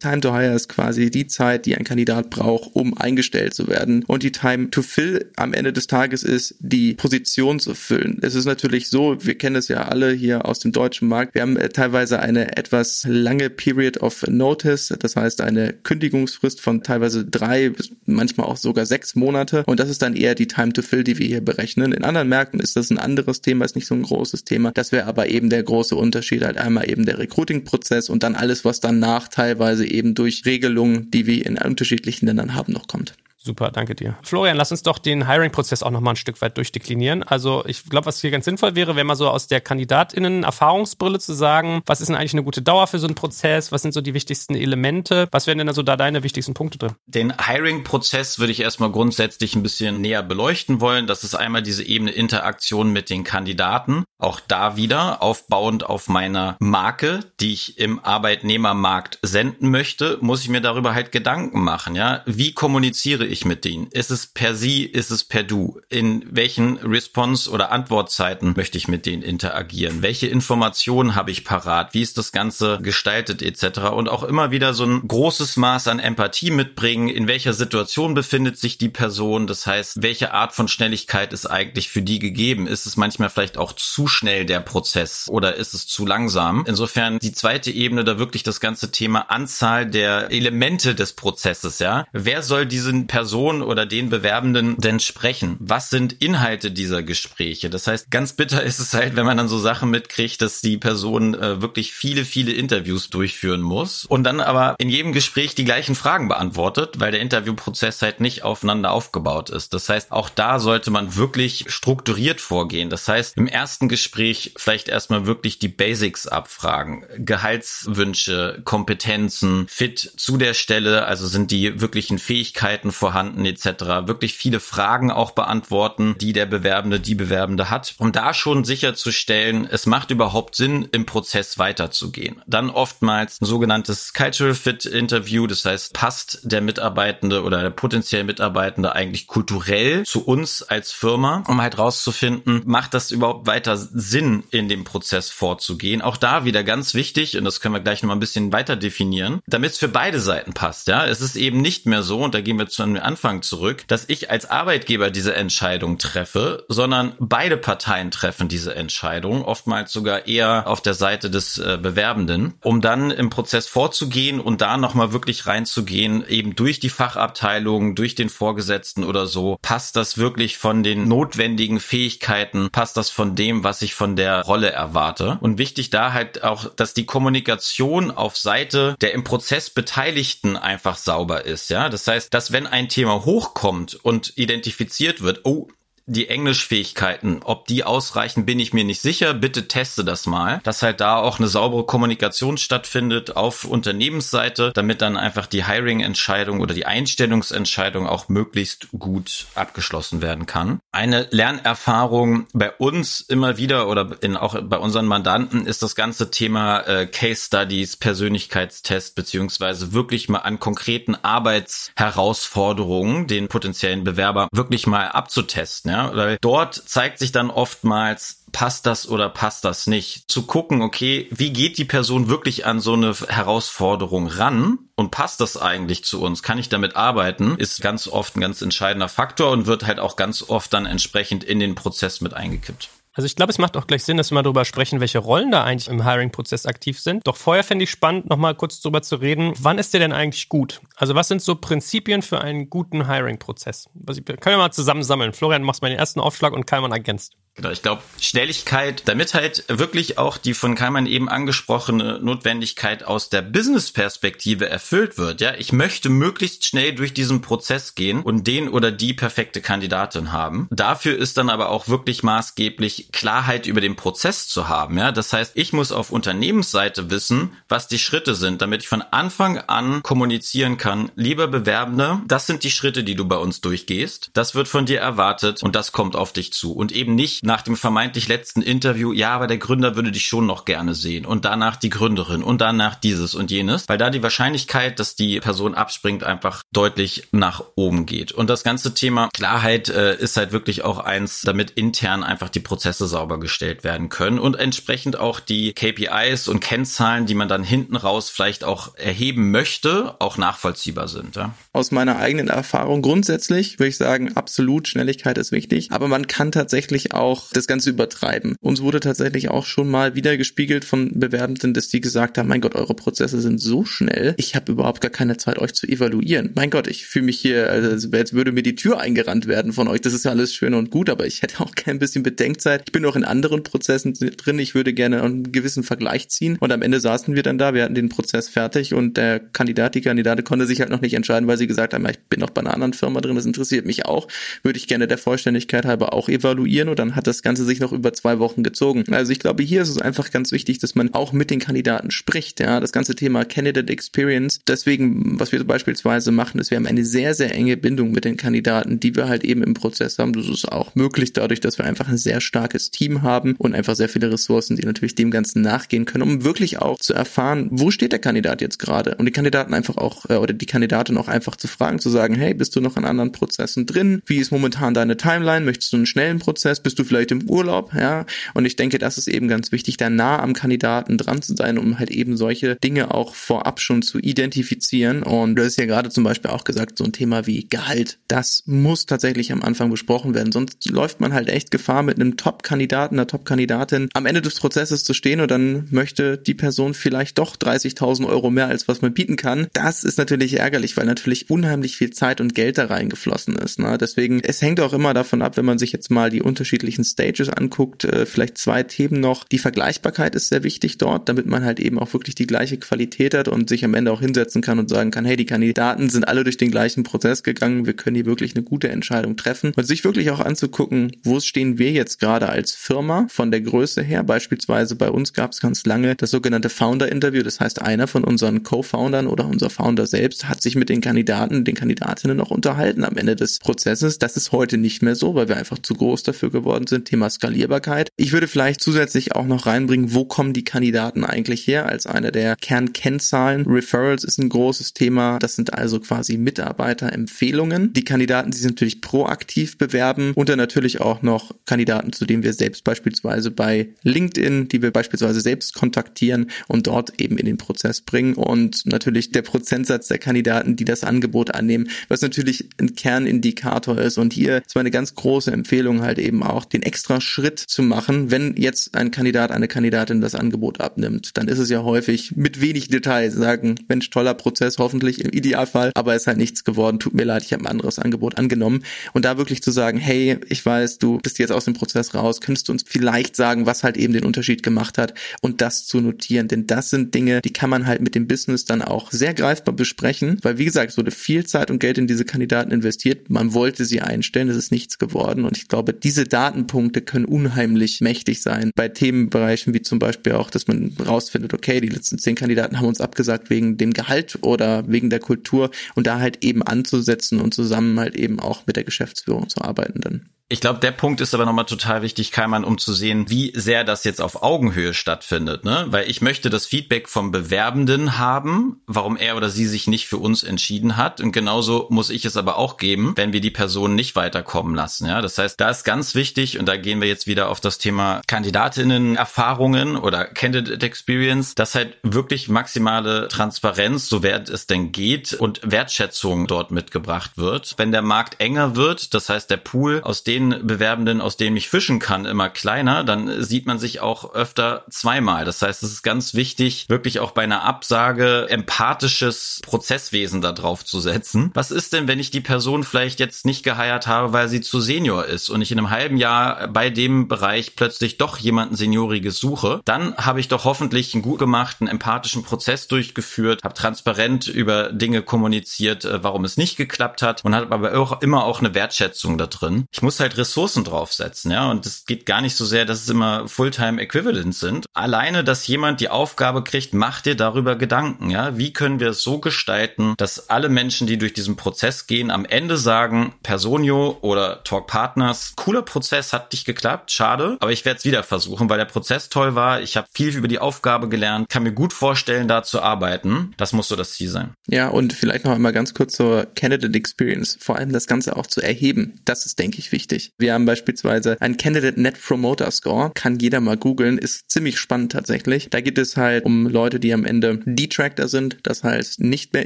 Time to Hire ist quasi die Zeit, die ein Kandidat braucht, um eingestellt zu werden. Und die Time to Fill am Ende des Tages ist, die Position zu füllen. Es ist natürlich so, wir kennen es ja alle hier aus dem deutschen Markt. Wir haben äh, teilweise eine etwas lange Period of Notice, das heißt eine Kündigungsfrist von teilweise drei manchmal auch sogar sechs Monate. Und das ist dann eher die Time to Fill, die wir hier berechnen. In anderen Märkten ist das ein anderes Thema, ist nicht so ein großes Thema. Das wäre aber eben der große Unterschied, halt einmal eben der Recruiting-Prozess und dann alles, was danach teilweise eben durch Regelungen, die wir in unterschiedlichen Ländern haben, noch kommt. Super, danke dir. Florian, lass uns doch den Hiring-Prozess auch nochmal ein Stück weit durchdeklinieren. Also ich glaube, was hier ganz sinnvoll wäre, wäre mal so aus der KandidatInnen-Erfahrungsbrille zu sagen, was ist denn eigentlich eine gute Dauer für so einen Prozess? Was sind so die wichtigsten Elemente? Was wären denn also da deine wichtigsten Punkte drin? Den Hiring-Prozess würde ich erstmal grundsätzlich ein bisschen näher beleuchten wollen. Das ist einmal diese Ebene Interaktion mit den Kandidaten. Auch da wieder aufbauend auf meiner Marke, die ich im Arbeitnehmermarkt senden möchte, muss ich mir darüber halt Gedanken machen. Ja, wie kommuniziere ich mit denen? Ist es per Sie, ist es per Du? In welchen Response- oder Antwortzeiten möchte ich mit denen interagieren? Welche Informationen habe ich parat? Wie ist das Ganze gestaltet etc. Und auch immer wieder so ein großes Maß an Empathie mitbringen. In welcher Situation befindet sich die Person? Das heißt, welche Art von Schnelligkeit ist eigentlich für die gegeben? Ist es manchmal vielleicht auch zu schnell der Prozess oder ist es zu langsam? Insofern die zweite Ebene da wirklich das ganze Thema Anzahl der Elemente des Prozesses, ja? Wer soll diesen Person Person oder den Bewerbenden denn sprechen? Was sind Inhalte dieser Gespräche? Das heißt, ganz bitter ist es halt, wenn man dann so Sachen mitkriegt, dass die Person äh, wirklich viele, viele Interviews durchführen muss und dann aber in jedem Gespräch die gleichen Fragen beantwortet, weil der Interviewprozess halt nicht aufeinander aufgebaut ist. Das heißt, auch da sollte man wirklich strukturiert vorgehen. Das heißt, im ersten Gespräch vielleicht erstmal wirklich die Basics abfragen. Gehaltswünsche, Kompetenzen, fit zu der Stelle, also sind die wirklichen Fähigkeiten vorhanden vorhanden etc. Wirklich viele Fragen auch beantworten, die der Bewerbende, die Bewerbende hat, um da schon sicherzustellen, es macht überhaupt Sinn, im Prozess weiterzugehen. Dann oftmals ein sogenanntes Cultural Fit Interview, das heißt, passt der Mitarbeitende oder der potenziell Mitarbeitende eigentlich kulturell zu uns als Firma, um halt rauszufinden, macht das überhaupt weiter Sinn, in dem Prozess vorzugehen. Auch da wieder ganz wichtig, und das können wir gleich noch mal ein bisschen weiter definieren, damit es für beide Seiten passt. Ja, es ist eben nicht mehr so, und da gehen wir zu einem Anfang zurück, dass ich als Arbeitgeber diese Entscheidung treffe, sondern beide Parteien treffen diese Entscheidung, oftmals sogar eher auf der Seite des äh, Bewerbenden, um dann im Prozess vorzugehen und da nochmal wirklich reinzugehen, eben durch die Fachabteilung, durch den Vorgesetzten oder so, passt das wirklich von den notwendigen Fähigkeiten, passt das von dem, was ich von der Rolle erwarte. Und wichtig da halt auch, dass die Kommunikation auf Seite der im Prozess Beteiligten einfach sauber ist, ja. Das heißt, dass wenn ein Thema hochkommt und identifiziert wird, oh, Die Englischfähigkeiten, ob die ausreichen, bin ich mir nicht sicher. Bitte teste das mal, dass halt da auch eine saubere Kommunikation stattfindet auf Unternehmensseite, damit dann einfach die Hiring-Entscheidung oder die Einstellungsentscheidung auch möglichst gut abgeschlossen werden kann. Eine Lernerfahrung bei uns immer wieder oder in, auch bei unseren Mandanten ist das ganze Thema äh, Case Studies, Persönlichkeitstest beziehungsweise wirklich mal an konkreten Arbeitsherausforderungen den potenziellen Bewerber wirklich mal abzutesten. Ja? Weil dort zeigt sich dann oftmals, passt das oder passt das nicht. Zu gucken, okay, wie geht die Person wirklich an so eine Herausforderung ran und passt das eigentlich zu uns? Kann ich damit arbeiten? Ist ganz oft ein ganz entscheidender Faktor und wird halt auch ganz oft dann entsprechend in den Prozess mit eingekippt. Also ich glaube, es macht auch gleich Sinn, dass wir mal darüber sprechen, welche Rollen da eigentlich im Hiring-Prozess aktiv sind. Doch vorher fände ich spannend, nochmal kurz darüber zu reden, wann ist der denn eigentlich gut? Also was sind so Prinzipien für einen guten Hiring-Prozess? Können wir mal zusammensammeln. Florian, machst mal den ersten Aufschlag und Kalman ergänzt. Genau, ich glaube, Schnelligkeit, damit halt wirklich auch die von Kalman eben angesprochene Notwendigkeit aus der Business-Perspektive erfüllt wird. Ja, ich möchte möglichst schnell durch diesen Prozess gehen und den oder die perfekte Kandidatin haben. Dafür ist dann aber auch wirklich maßgeblich Klarheit über den Prozess zu haben. Ja, das heißt, ich muss auf Unternehmensseite wissen, was die Schritte sind, damit ich von Anfang an kommunizieren kann. Lieber Bewerbende, das sind die Schritte, die du bei uns durchgehst. Das wird von dir erwartet und das kommt auf dich zu und eben nicht nach dem vermeintlich letzten Interview, ja, aber der Gründer würde dich schon noch gerne sehen und danach die Gründerin und danach dieses und jenes, weil da die Wahrscheinlichkeit, dass die Person abspringt, einfach deutlich nach oben geht. Und das ganze Thema Klarheit äh, ist halt wirklich auch eins, damit intern einfach die Prozesse sauber gestellt werden können und entsprechend auch die KPIs und Kennzahlen, die man dann hinten raus vielleicht auch erheben möchte, auch nachvollziehbar sind. Ja? Aus meiner eigenen Erfahrung grundsätzlich würde ich sagen, absolut Schnelligkeit ist wichtig, aber man kann tatsächlich auch auch das Ganze übertreiben. Uns wurde tatsächlich auch schon mal wieder gespiegelt von Bewerbenden, dass die gesagt haben, mein Gott, eure Prozesse sind so schnell, ich habe überhaupt gar keine Zeit, euch zu evaluieren. Mein Gott, ich fühle mich hier, als, als würde mir die Tür eingerannt werden von euch. Das ist ja alles schön und gut, aber ich hätte auch kein bisschen Bedenkzeit. Ich bin noch in anderen Prozessen drin, ich würde gerne einen gewissen Vergleich ziehen. Und am Ende saßen wir dann da, wir hatten den Prozess fertig und der Kandidat, die Kandidatin konnte sich halt noch nicht entscheiden, weil sie gesagt haben, ich bin noch bei einer anderen Firma drin, das interessiert mich auch, würde ich gerne der Vollständigkeit halber auch evaluieren und dann hat das Ganze sich noch über zwei Wochen gezogen. Also ich glaube, hier ist es einfach ganz wichtig, dass man auch mit den Kandidaten spricht. Ja, das ganze Thema Candidate Experience. Deswegen, was wir beispielsweise machen, ist, wir haben eine sehr, sehr enge Bindung mit den Kandidaten, die wir halt eben im Prozess haben. Das ist auch möglich dadurch, dass wir einfach ein sehr starkes Team haben und einfach sehr viele Ressourcen, die natürlich dem Ganzen nachgehen können, um wirklich auch zu erfahren, wo steht der Kandidat jetzt gerade und die Kandidaten einfach auch äh, oder die Kandidatin auch einfach zu fragen, zu sagen, hey, bist du noch in anderen Prozessen drin? Wie ist momentan deine Timeline? Möchtest du einen schnellen Prozess? Bist du vielleicht im Urlaub, ja. Und ich denke, das ist eben ganz wichtig, da nah am Kandidaten dran zu sein, um halt eben solche Dinge auch vorab schon zu identifizieren. Und du hast ja gerade zum Beispiel auch gesagt, so ein Thema wie Gehalt, das muss tatsächlich am Anfang besprochen werden. Sonst läuft man halt echt Gefahr, mit einem Top-Kandidaten, einer Top-Kandidatin am Ende des Prozesses zu stehen und dann möchte die Person vielleicht doch 30.000 Euro mehr, als was man bieten kann. Das ist natürlich ärgerlich, weil natürlich unheimlich viel Zeit und Geld da reingeflossen ist. Ne? Deswegen, es hängt auch immer davon ab, wenn man sich jetzt mal die unterschiedlichen Stages Pages anguckt, äh, vielleicht zwei Themen noch. Die Vergleichbarkeit ist sehr wichtig dort, damit man halt eben auch wirklich die gleiche Qualität hat und sich am Ende auch hinsetzen kann und sagen kann, hey, die Kandidaten sind alle durch den gleichen Prozess gegangen, wir können hier wirklich eine gute Entscheidung treffen und sich wirklich auch anzugucken, wo stehen wir jetzt gerade als Firma von der Größe her. Beispielsweise bei uns gab es ganz lange das sogenannte Founder-Interview, das heißt, einer von unseren Co-Foundern oder unser Founder selbst hat sich mit den Kandidaten, den Kandidatinnen noch unterhalten am Ende des Prozesses. Das ist heute nicht mehr so, weil wir einfach zu groß dafür geworden sind. Thema Skalierbarkeit. Ich würde vielleicht zusätzlich auch noch reinbringen, wo kommen die Kandidaten eigentlich her als eine der Kernkennzahlen. Referrals ist ein großes Thema. Das sind also quasi Mitarbeiterempfehlungen. Die Kandidaten, die sich natürlich proaktiv bewerben und dann natürlich auch noch Kandidaten, zu denen wir selbst beispielsweise bei LinkedIn, die wir beispielsweise selbst kontaktieren und dort eben in den Prozess bringen und natürlich der Prozentsatz der Kandidaten, die das Angebot annehmen, was natürlich ein Kernindikator ist und hier ist meine ganz große Empfehlung halt eben auch den den extra Schritt zu machen, wenn jetzt ein Kandidat, eine Kandidatin das Angebot abnimmt, dann ist es ja häufig mit wenig Detail sagen, Mensch, toller Prozess, hoffentlich im Idealfall, aber ist halt nichts geworden, tut mir leid, ich habe ein anderes Angebot angenommen. Und da wirklich zu sagen, hey, ich weiß, du bist jetzt aus dem Prozess raus, könntest du uns vielleicht sagen, was halt eben den Unterschied gemacht hat? Und das zu notieren, denn das sind Dinge, die kann man halt mit dem Business dann auch sehr greifbar besprechen, weil wie gesagt, es wurde viel Zeit und Geld in diese Kandidaten investiert, man wollte sie einstellen, es ist nichts geworden. Und ich glaube, diese Datenpunkte können unheimlich mächtig sein bei Themenbereichen wie zum Beispiel auch, dass man rausfindet, okay, die letzten zehn Kandidaten haben uns abgesagt wegen dem Gehalt oder wegen der Kultur und da halt eben anzusetzen und zusammen halt eben auch mit der Geschäftsführung zu arbeiten dann. Ich glaube, der Punkt ist aber nochmal total wichtig, Keimann, um zu sehen, wie sehr das jetzt auf Augenhöhe stattfindet, ne? Weil ich möchte das Feedback vom Bewerbenden haben, warum er oder sie sich nicht für uns entschieden hat. Und genauso muss ich es aber auch geben, wenn wir die Person nicht weiterkommen lassen, ja? Das heißt, da ist ganz wichtig, und da gehen wir jetzt wieder auf das Thema Kandidatinnen-Erfahrungen oder Candidate Experience, dass halt wirklich maximale Transparenz, so wert es denn geht, und Wertschätzung dort mitgebracht wird. Wenn der Markt enger wird, das heißt, der Pool, aus den Bewerbenden, aus denen ich fischen kann, immer kleiner, dann sieht man sich auch öfter zweimal. Das heißt, es ist ganz wichtig, wirklich auch bei einer Absage empathisches Prozesswesen da drauf zu setzen. Was ist denn, wenn ich die Person vielleicht jetzt nicht geheiert habe, weil sie zu Senior ist und ich in einem halben Jahr bei dem Bereich plötzlich doch jemanden Senioriges suche? Dann habe ich doch hoffentlich einen gut gemachten, empathischen Prozess durchgeführt, habe transparent über Dinge kommuniziert, äh, warum es nicht geklappt hat und habe aber auch immer auch eine Wertschätzung da drin. Ich muss halt Ressourcen draufsetzen, ja. Und es geht gar nicht so sehr, dass es immer Fulltime Equivalents sind. Alleine, dass jemand die Aufgabe kriegt, mach dir darüber Gedanken, ja. Wie können wir es so gestalten, dass alle Menschen, die durch diesen Prozess gehen, am Ende sagen, Personio oder Talk Partners, cooler Prozess, hat dich geklappt, schade, aber ich werde es wieder versuchen, weil der Prozess toll war. Ich habe viel über die Aufgabe gelernt, kann mir gut vorstellen, da zu arbeiten. Das muss so das Ziel sein. Ja, und vielleicht noch einmal ganz kurz zur Candidate Experience, vor allem das Ganze auch zu erheben. Das ist, denke ich, wichtig. Wir haben beispielsweise ein Candidate Net Promoter Score, kann jeder mal googeln, ist ziemlich spannend tatsächlich. Da geht es halt um Leute, die am Ende Detractor sind, das heißt nicht mehr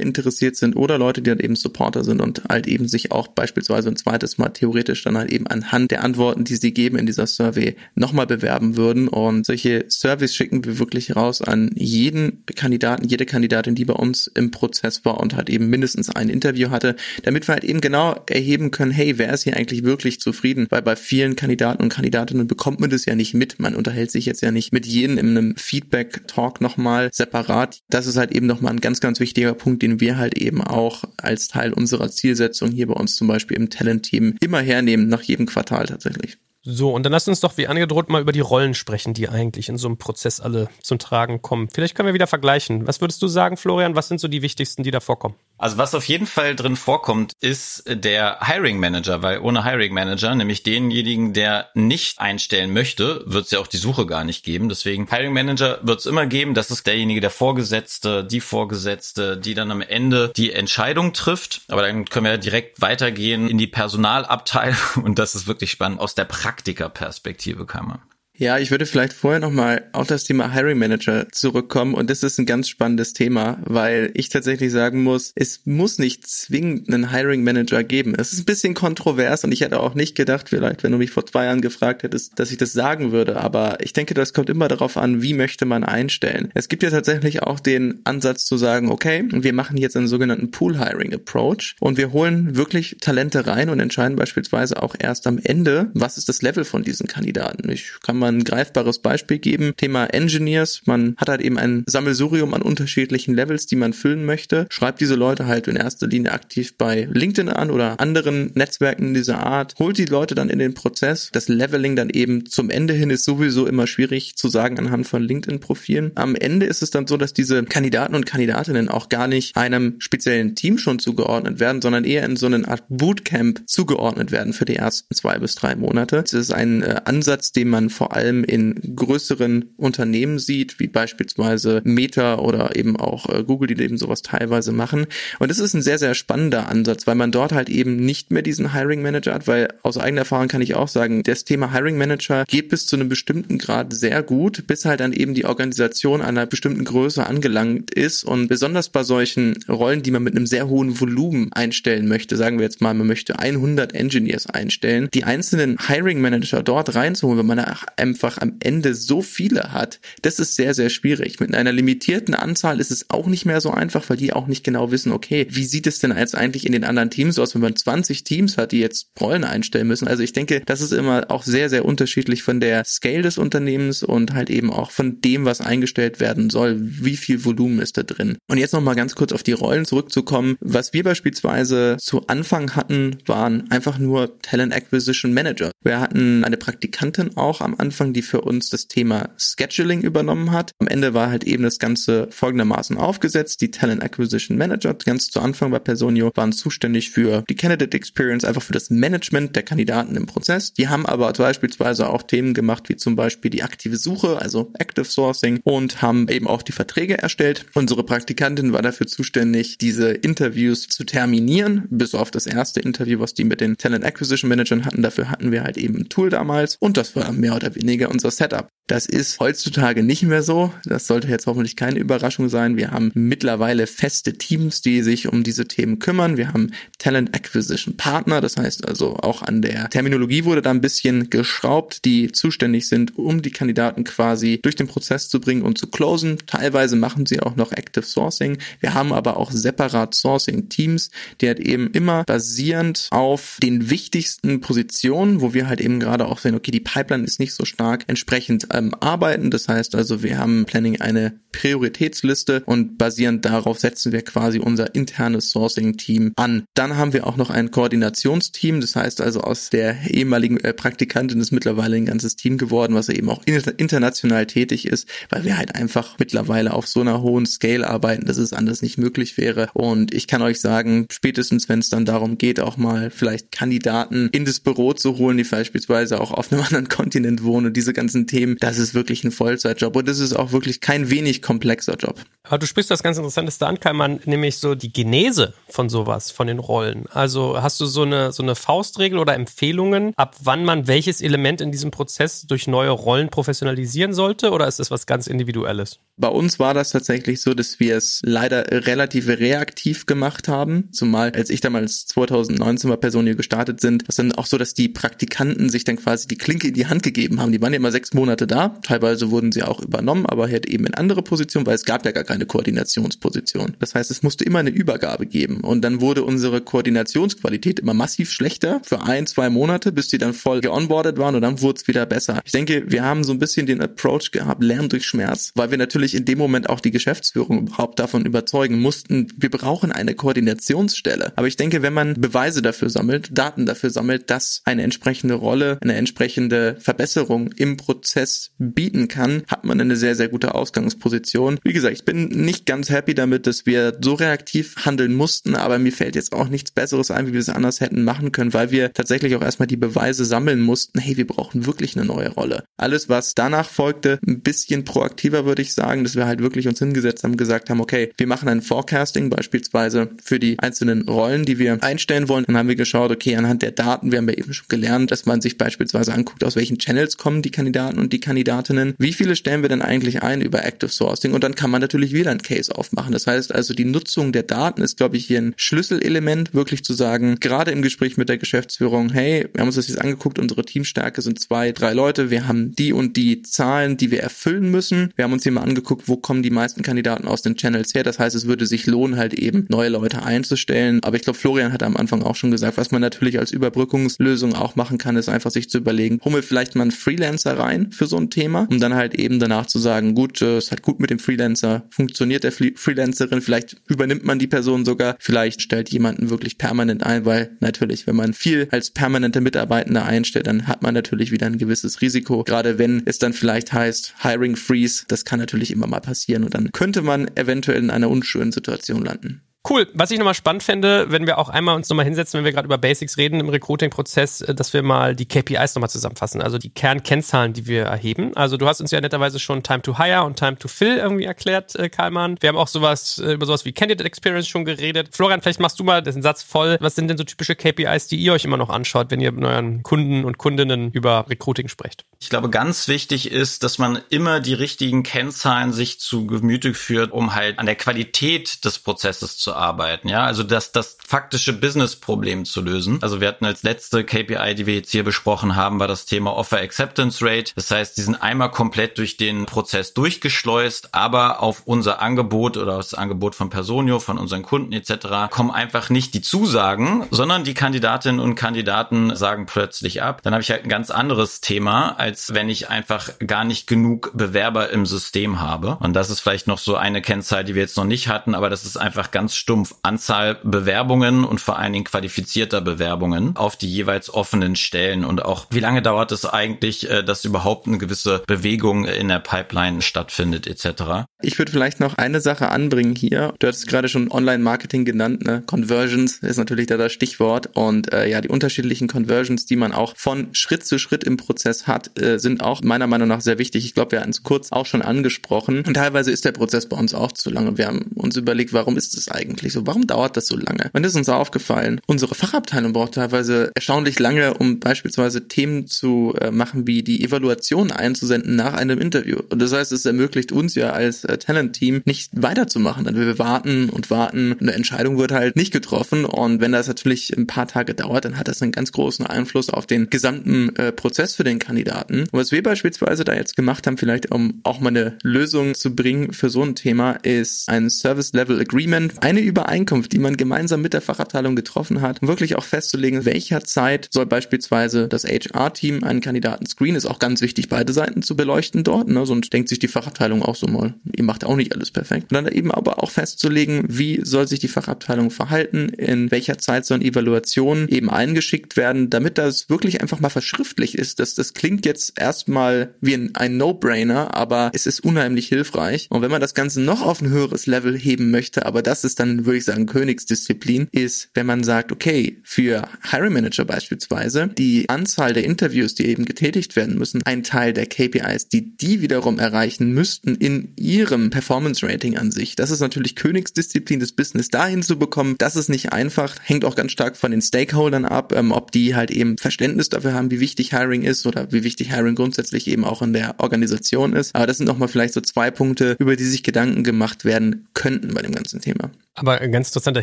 interessiert sind oder Leute, die halt eben Supporter sind und halt eben sich auch beispielsweise ein zweites Mal theoretisch dann halt eben anhand der Antworten, die sie geben in dieser Survey, nochmal bewerben würden. Und solche Surveys schicken wir wirklich raus an jeden Kandidaten, jede Kandidatin, die bei uns im Prozess war und halt eben mindestens ein Interview hatte, damit wir halt eben genau erheben können, hey, wer ist hier eigentlich wirklich zufrieden, weil bei vielen Kandidaten und Kandidatinnen bekommt man das ja nicht mit. Man unterhält sich jetzt ja nicht mit jedem in einem Feedback-Talk nochmal separat. Das ist halt eben nochmal ein ganz, ganz wichtiger Punkt, den wir halt eben auch als Teil unserer Zielsetzung hier bei uns zum Beispiel im Talent-Team immer hernehmen, nach jedem Quartal tatsächlich. So, und dann lass uns doch wie angedroht mal über die Rollen sprechen, die eigentlich in so einem Prozess alle zum Tragen kommen. Vielleicht können wir wieder vergleichen. Was würdest du sagen, Florian? Was sind so die wichtigsten, die da vorkommen? Also was auf jeden Fall drin vorkommt, ist der Hiring Manager, weil ohne Hiring Manager, nämlich denjenigen, der nicht einstellen möchte, wird es ja auch die Suche gar nicht geben. Deswegen Hiring Manager wird es immer geben. Das ist derjenige, der Vorgesetzte, die Vorgesetzte, die dann am Ende die Entscheidung trifft. Aber dann können wir direkt weitergehen in die Personalabteilung und das ist wirklich spannend aus der Praktikerperspektive kann man. Ja, ich würde vielleicht vorher nochmal auf das Thema Hiring Manager zurückkommen und das ist ein ganz spannendes Thema, weil ich tatsächlich sagen muss, es muss nicht zwingend einen Hiring Manager geben. Es ist ein bisschen kontrovers und ich hätte auch nicht gedacht, vielleicht, wenn du mich vor zwei Jahren gefragt hättest, dass ich das sagen würde, aber ich denke, das kommt immer darauf an, wie möchte man einstellen. Es gibt ja tatsächlich auch den Ansatz zu sagen, okay, wir machen jetzt einen sogenannten Pool Hiring Approach und wir holen wirklich Talente rein und entscheiden beispielsweise auch erst am Ende, was ist das Level von diesen Kandidaten. Ich kann mal mal ein greifbares Beispiel geben. Thema Engineers. Man hat halt eben ein Sammelsurium an unterschiedlichen Levels, die man füllen möchte. Schreibt diese Leute halt in erster Linie aktiv bei LinkedIn an oder anderen Netzwerken dieser Art. Holt die Leute dann in den Prozess. Das Leveling dann eben zum Ende hin ist sowieso immer schwierig zu sagen anhand von LinkedIn-Profilen. Am Ende ist es dann so, dass diese Kandidaten und Kandidatinnen auch gar nicht einem speziellen Team schon zugeordnet werden, sondern eher in so eine Art Bootcamp zugeordnet werden für die ersten zwei bis drei Monate. Das ist ein äh, Ansatz, den man vor allem in größeren Unternehmen sieht, wie beispielsweise Meta oder eben auch äh, Google, die eben sowas teilweise machen. Und das ist ein sehr, sehr spannender Ansatz, weil man dort halt eben nicht mehr diesen Hiring Manager hat, weil aus eigener Erfahrung kann ich auch sagen, das Thema Hiring Manager geht bis zu einem bestimmten Grad sehr gut, bis halt dann eben die Organisation einer bestimmten Größe angelangt ist und besonders bei solchen Rollen, die man mit einem sehr hohen Volumen einstellen möchte, sagen wir jetzt mal, man möchte 100 Engineers einstellen, die einzelnen Hiring Manager dort reinzuholen, wenn man einfach am Ende so viele hat, das ist sehr, sehr schwierig. Mit einer limitierten Anzahl ist es auch nicht mehr so einfach, weil die auch nicht genau wissen, okay, wie sieht es denn jetzt eigentlich in den anderen Teams aus, wenn man 20 Teams hat, die jetzt Rollen einstellen müssen. Also ich denke, das ist immer auch sehr, sehr unterschiedlich von der Scale des Unternehmens und halt eben auch von dem, was eingestellt werden soll. Wie viel Volumen ist da drin? Und jetzt nochmal ganz kurz auf die Rollen zurückzukommen. Was wir beispielsweise zu Anfang hatten, waren einfach nur Talent Acquisition Manager. Wir hatten eine Praktikantin auch am Anfang, die für uns das Thema Scheduling übernommen hat. Am Ende war halt eben das Ganze folgendermaßen aufgesetzt. Die Talent Acquisition Manager, ganz zu Anfang bei Personio, waren zuständig für die Candidate Experience, einfach für das Management der Kandidaten im Prozess. Die haben aber beispielsweise auch Themen gemacht, wie zum Beispiel die aktive Suche, also Active Sourcing und haben eben auch die Verträge erstellt. Unsere Praktikantin war dafür zuständig, diese Interviews zu terminieren, bis auf das erste Interview, was die mit den Talent Acquisition Managern hatten. Dafür hatten wir halt eben ein Tool damals und das war mehr oder weniger unser Setup. Das ist heutzutage nicht mehr so. Das sollte jetzt hoffentlich keine Überraschung sein. Wir haben mittlerweile feste Teams, die sich um diese Themen kümmern. Wir haben Talent Acquisition Partner. Das heißt also auch an der Terminologie wurde da ein bisschen geschraubt, die zuständig sind, um die Kandidaten quasi durch den Prozess zu bringen und zu closen. Teilweise machen sie auch noch Active Sourcing. Wir haben aber auch separat Sourcing Teams, die halt eben immer basierend auf den wichtigsten Positionen, wo wir halt eben gerade auch sehen, okay, die Pipeline ist nicht so stark, entsprechend ähm, arbeiten. Das heißt also, wir haben Planning eine Prioritätsliste und basierend darauf setzen wir quasi unser internes Sourcing-Team an. Dann haben wir auch noch ein Koordinationsteam. Das heißt also, aus der ehemaligen äh, Praktikantin ist mittlerweile ein ganzes Team geworden, was eben auch international tätig ist, weil wir halt einfach mittlerweile auf so einer hohen Scale arbeiten, dass es anders nicht möglich wäre. Und ich kann euch sagen, spätestens wenn es dann darum geht, auch mal vielleicht Kandidaten in das Büro zu holen, die beispielsweise auch auf einem anderen Kontinent wohnen und diese ganzen Themen, das ist wirklich ein Vollzeitjob und das ist auch wirklich kein wenig komplexer Job. Aber du sprichst das ganz Interessanteste an, Kalman, nämlich so die Genese von sowas, von den Rollen. Also hast du so eine, so eine Faustregel oder Empfehlungen, ab wann man welches Element in diesem Prozess durch neue Rollen professionalisieren sollte oder ist das was ganz Individuelles? Bei uns war das tatsächlich so, dass wir es leider relativ reaktiv gemacht haben, zumal als ich damals 2019 bei Personio gestartet sind, das dann auch so, dass die Praktikanten sich dann quasi die Klinke in die Hand gegeben haben. Die waren ja immer sechs Monate da, teilweise wurden sie auch übernommen, aber halt eben in andere Positionen, weil es gab ja gar keine Koordinationsposition. Das heißt, es musste immer eine Übergabe geben und dann wurde unsere Koordinationsqualität immer massiv schlechter für ein, zwei Monate, bis die dann voll geonboardet waren und dann wurde es wieder besser. Ich denke, wir haben so ein bisschen den Approach gehabt, Lernen durch Schmerz, weil wir natürlich in dem Moment auch die Geschäftsführung überhaupt davon überzeugen mussten, wir brauchen eine Koordinationsstelle. Aber ich denke, wenn man Beweise dafür sammelt, Daten dafür sammelt, dass eine entsprechende Rolle, eine entsprechende Verbesserung im Prozess bieten kann, hat man eine sehr, sehr gute Ausgangsposition. Wie gesagt, ich bin nicht ganz happy damit, dass wir so reaktiv handeln mussten, aber mir fällt jetzt auch nichts Besseres ein, wie wir es anders hätten machen können, weil wir tatsächlich auch erstmal die Beweise sammeln mussten, hey, wir brauchen wirklich eine neue Rolle. Alles, was danach folgte, ein bisschen proaktiver, würde ich sagen, dass wir halt wirklich uns hingesetzt haben, gesagt haben, okay, wir machen ein Forecasting beispielsweise für die einzelnen Rollen, die wir einstellen wollen. Dann haben wir geschaut, okay, anhand der Daten, wir haben ja eben schon gelernt, dass man sich beispielsweise anguckt, aus welchen Channels kommen die Kandidaten und die Kandidatinnen, wie viele stellen wir denn eigentlich ein über Active Sourcing und dann kann man natürlich wieder ein Case aufmachen. Das heißt also, die Nutzung der Daten ist, glaube ich, hier ein Schlüsselelement, wirklich zu sagen, gerade im Gespräch mit der Geschäftsführung, hey, wir haben uns das jetzt angeguckt, unsere Teamstärke sind zwei, drei Leute, wir haben die und die Zahlen, die wir erfüllen müssen. Wir haben uns hier mal angeguckt, wo kommen die meisten Kandidaten aus den Channels her. Das heißt, es würde sich lohnen, halt eben neue Leute einzustellen. Aber ich glaube, Florian hat am Anfang auch schon gesagt, was man natürlich als Überbrückungslösung auch machen kann, ist einfach sich zu überlegen, mir vielleicht mal einen Freelancer rein für so ein Thema, um dann halt eben danach zu sagen, gut, äh, es hat gut mit dem Freelancer funktioniert der Freelancerin, vielleicht übernimmt man die Person sogar, vielleicht stellt jemanden wirklich permanent ein, weil natürlich, wenn man viel als permanente Mitarbeitende einstellt, dann hat man natürlich wieder ein gewisses Risiko, gerade wenn es dann vielleicht heißt Hiring Freeze, das kann natürlich immer mal passieren und dann könnte man eventuell in einer unschönen Situation landen. Cool. Was ich nochmal spannend fände, wenn wir auch einmal uns nochmal hinsetzen, wenn wir gerade über Basics reden im Recruiting-Prozess, äh, dass wir mal die KPIs nochmal zusammenfassen, also die Kernkennzahlen, die wir erheben. Also du hast uns ja netterweise schon Time to Hire und Time to Fill irgendwie erklärt, äh, Karlmann. Wir haben auch sowas, äh, über sowas wie Candidate Experience schon geredet. Florian, vielleicht machst du mal den Satz voll. Was sind denn so typische KPIs, die ihr euch immer noch anschaut, wenn ihr mit euren Kunden und Kundinnen über Recruiting sprecht? Ich glaube, ganz wichtig ist, dass man immer die richtigen Kennzahlen sich zu Gemüte führt, um halt an der Qualität des Prozesses zu arbeiten. Ja, also das, das faktische Business-Problem zu lösen. Also wir hatten als letzte KPI, die wir jetzt hier besprochen haben, war das Thema Offer Acceptance Rate. Das heißt, die sind einmal komplett durch den Prozess durchgeschleust, aber auf unser Angebot oder das Angebot von Personio, von unseren Kunden etc. kommen einfach nicht die Zusagen, sondern die Kandidatinnen und Kandidaten sagen plötzlich ab. Dann habe ich halt ein ganz anderes Thema, als wenn ich einfach gar nicht genug Bewerber im System habe. Und das ist vielleicht noch so eine Kennzahl, die wir jetzt noch nicht hatten, aber das ist einfach ganz stumpf Anzahl Bewerbungen und vor allen Dingen qualifizierter Bewerbungen auf die jeweils offenen Stellen und auch wie lange dauert es eigentlich, äh, dass überhaupt eine gewisse Bewegung in der Pipeline stattfindet etc. Ich würde vielleicht noch eine Sache anbringen hier. Du hattest gerade schon Online-Marketing genannt, ne? Conversions ist natürlich da das Stichwort und äh, ja, die unterschiedlichen Conversions, die man auch von Schritt zu Schritt im Prozess hat, äh, sind auch meiner Meinung nach sehr wichtig. Ich glaube, wir hatten es kurz auch schon angesprochen und teilweise ist der Prozess bei uns auch zu lange. Wir haben uns überlegt, warum ist es eigentlich so? Warum dauert das so lange? Und ist uns aufgefallen, unsere Fachabteilung braucht teilweise erstaunlich lange, um beispielsweise Themen zu äh, machen, wie die Evaluation einzusenden nach einem Interview. Und das heißt, es ermöglicht uns ja als äh, Talent-Team nicht weiterzumachen. Dann wir warten und warten. Eine Entscheidung wird halt nicht getroffen. Und wenn das natürlich ein paar Tage dauert, dann hat das einen ganz großen Einfluss auf den gesamten äh, Prozess für den Kandidaten. Und was wir beispielsweise da jetzt gemacht haben, vielleicht um auch mal eine Lösung zu bringen für so ein Thema, ist ein Service Level Agreement, eine Übereinkunft, die man gemeinsam mit der Fachabteilung getroffen hat, um wirklich auch festzulegen, welcher Zeit soll beispielsweise das HR-Team einen Kandidaten screenen. Ist auch ganz wichtig, beide Seiten zu beleuchten dort. Ne? Sonst denkt sich die Fachabteilung auch so mal, ihr macht auch nicht alles perfekt. Und dann eben aber auch festzulegen, wie soll sich die Fachabteilung verhalten, in welcher Zeit sollen Evaluationen eben eingeschickt werden, damit das wirklich einfach mal verschriftlich ist. Das, das klingt jetzt erstmal wie ein, ein No-Brainer, aber es ist unheimlich hilfreich. Und wenn man das Ganze noch auf ein höheres Level heben möchte, aber das ist dann, würde ich sagen, Königsdisziplin, ist, wenn man sagt, okay, für Hiring Manager beispielsweise, die Anzahl der Interviews, die eben getätigt werden müssen, ein Teil der KPIs, die die wiederum erreichen müssten in ihrem Performance Rating an sich. Das ist natürlich Königsdisziplin des Business dahin zu bekommen. Das ist nicht einfach, hängt auch ganz stark von den Stakeholdern ab, ähm, ob die halt eben Verständnis dafür haben, wie wichtig Hiring ist oder wie wichtig Hiring grundsätzlich eben auch in der Organisation ist. Aber das sind nochmal vielleicht so zwei Punkte, über die sich Gedanken gemacht werden könnten bei dem ganzen Thema. Aber ein ganz interessanter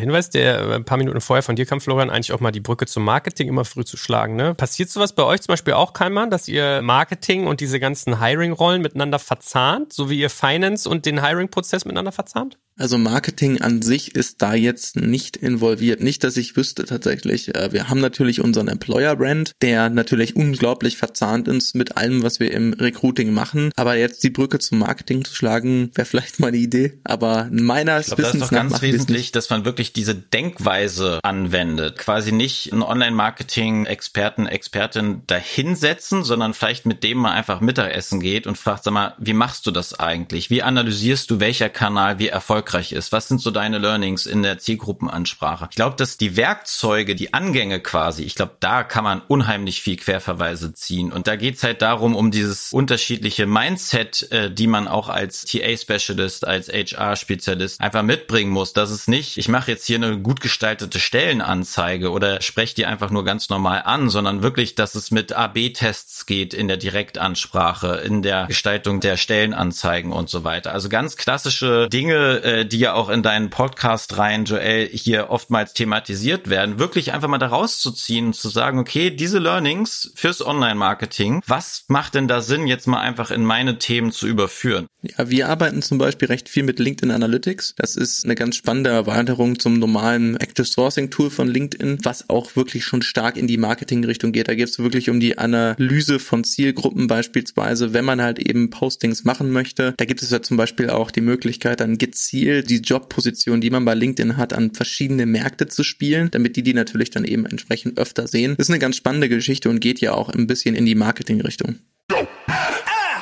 Hinweis, der äh, ein paar Minuten vorher von dir kam, Florian, eigentlich auch mal die Brücke zum Marketing immer früh zu schlagen. Ne? Passiert sowas bei euch zum Beispiel auch, Keimann, dass ihr Marketing und diese ganzen Hiring-Rollen miteinander verzahnt, so wie ihr Finance und den Hiring-Prozess miteinander verzahnt? Also Marketing an sich ist da jetzt nicht involviert. Nicht, dass ich wüsste tatsächlich. Äh, wir haben natürlich unseren Employer-Brand, der natürlich unglaublich verzahnt ist mit allem, was wir im Recruiting machen. Aber jetzt die Brücke zum Marketing zu schlagen, wäre vielleicht mal eine Idee. Aber meiner ich glaub, Wissens das ist doch ganz wesentlich, dass man wirklich diese Denkweise anwendet. Quasi nicht einen Online-Marketing-Experten, Expertin dahinsetzen, sondern vielleicht mit dem mal einfach Mittagessen geht und fragt, sag mal, wie machst du das eigentlich? Wie analysierst du, welcher Kanal wie erfolgreich erfolgreich ist? Was sind so deine Learnings in der Zielgruppenansprache? Ich glaube, dass die Werkzeuge, die Angänge quasi, ich glaube, da kann man unheimlich viel Querverweise ziehen. Und da geht's halt darum, um dieses unterschiedliche Mindset, äh, die man auch als TA-Specialist, als HR-Spezialist einfach mitbringen muss. Das ist nicht, ich mache jetzt hier eine gut gestaltete Stellenanzeige oder spreche die einfach nur ganz normal an, sondern wirklich, dass es mit AB-Tests geht in der Direktansprache, in der Gestaltung der Stellenanzeigen und so weiter. Also ganz klassische Dinge, äh, äh, die ja auch in deinen Podcast rein, Joel, hier oftmals thematisiert werden, wirklich einfach mal da rauszuziehen und zu sagen, okay, diese Learnings fürs Online-Marketing, was macht denn da Sinn, jetzt mal einfach in meine Themen zu überführen? Ja, wir arbeiten zum Beispiel recht viel mit LinkedIn Analytics. Das ist eine ganz spannende Erweiterung zum normalen Active Sourcing Tool von LinkedIn, was auch wirklich schon stark in die Marketing-Richtung geht. Da geht es wirklich um die Analyse von Zielgruppen beispielsweise, wenn man halt eben Postings machen möchte. Da gibt es ja zum Beispiel auch die Möglichkeit, dann gezielt Ziel, die Jobposition, die man bei LinkedIn hat, an verschiedene Märkte zu spielen, damit die die natürlich dann eben entsprechend öfter sehen. Das ist eine ganz spannende Geschichte und geht ja auch ein bisschen in die Marketingrichtung.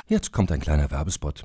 Jetzt kommt ein kleiner Werbespot.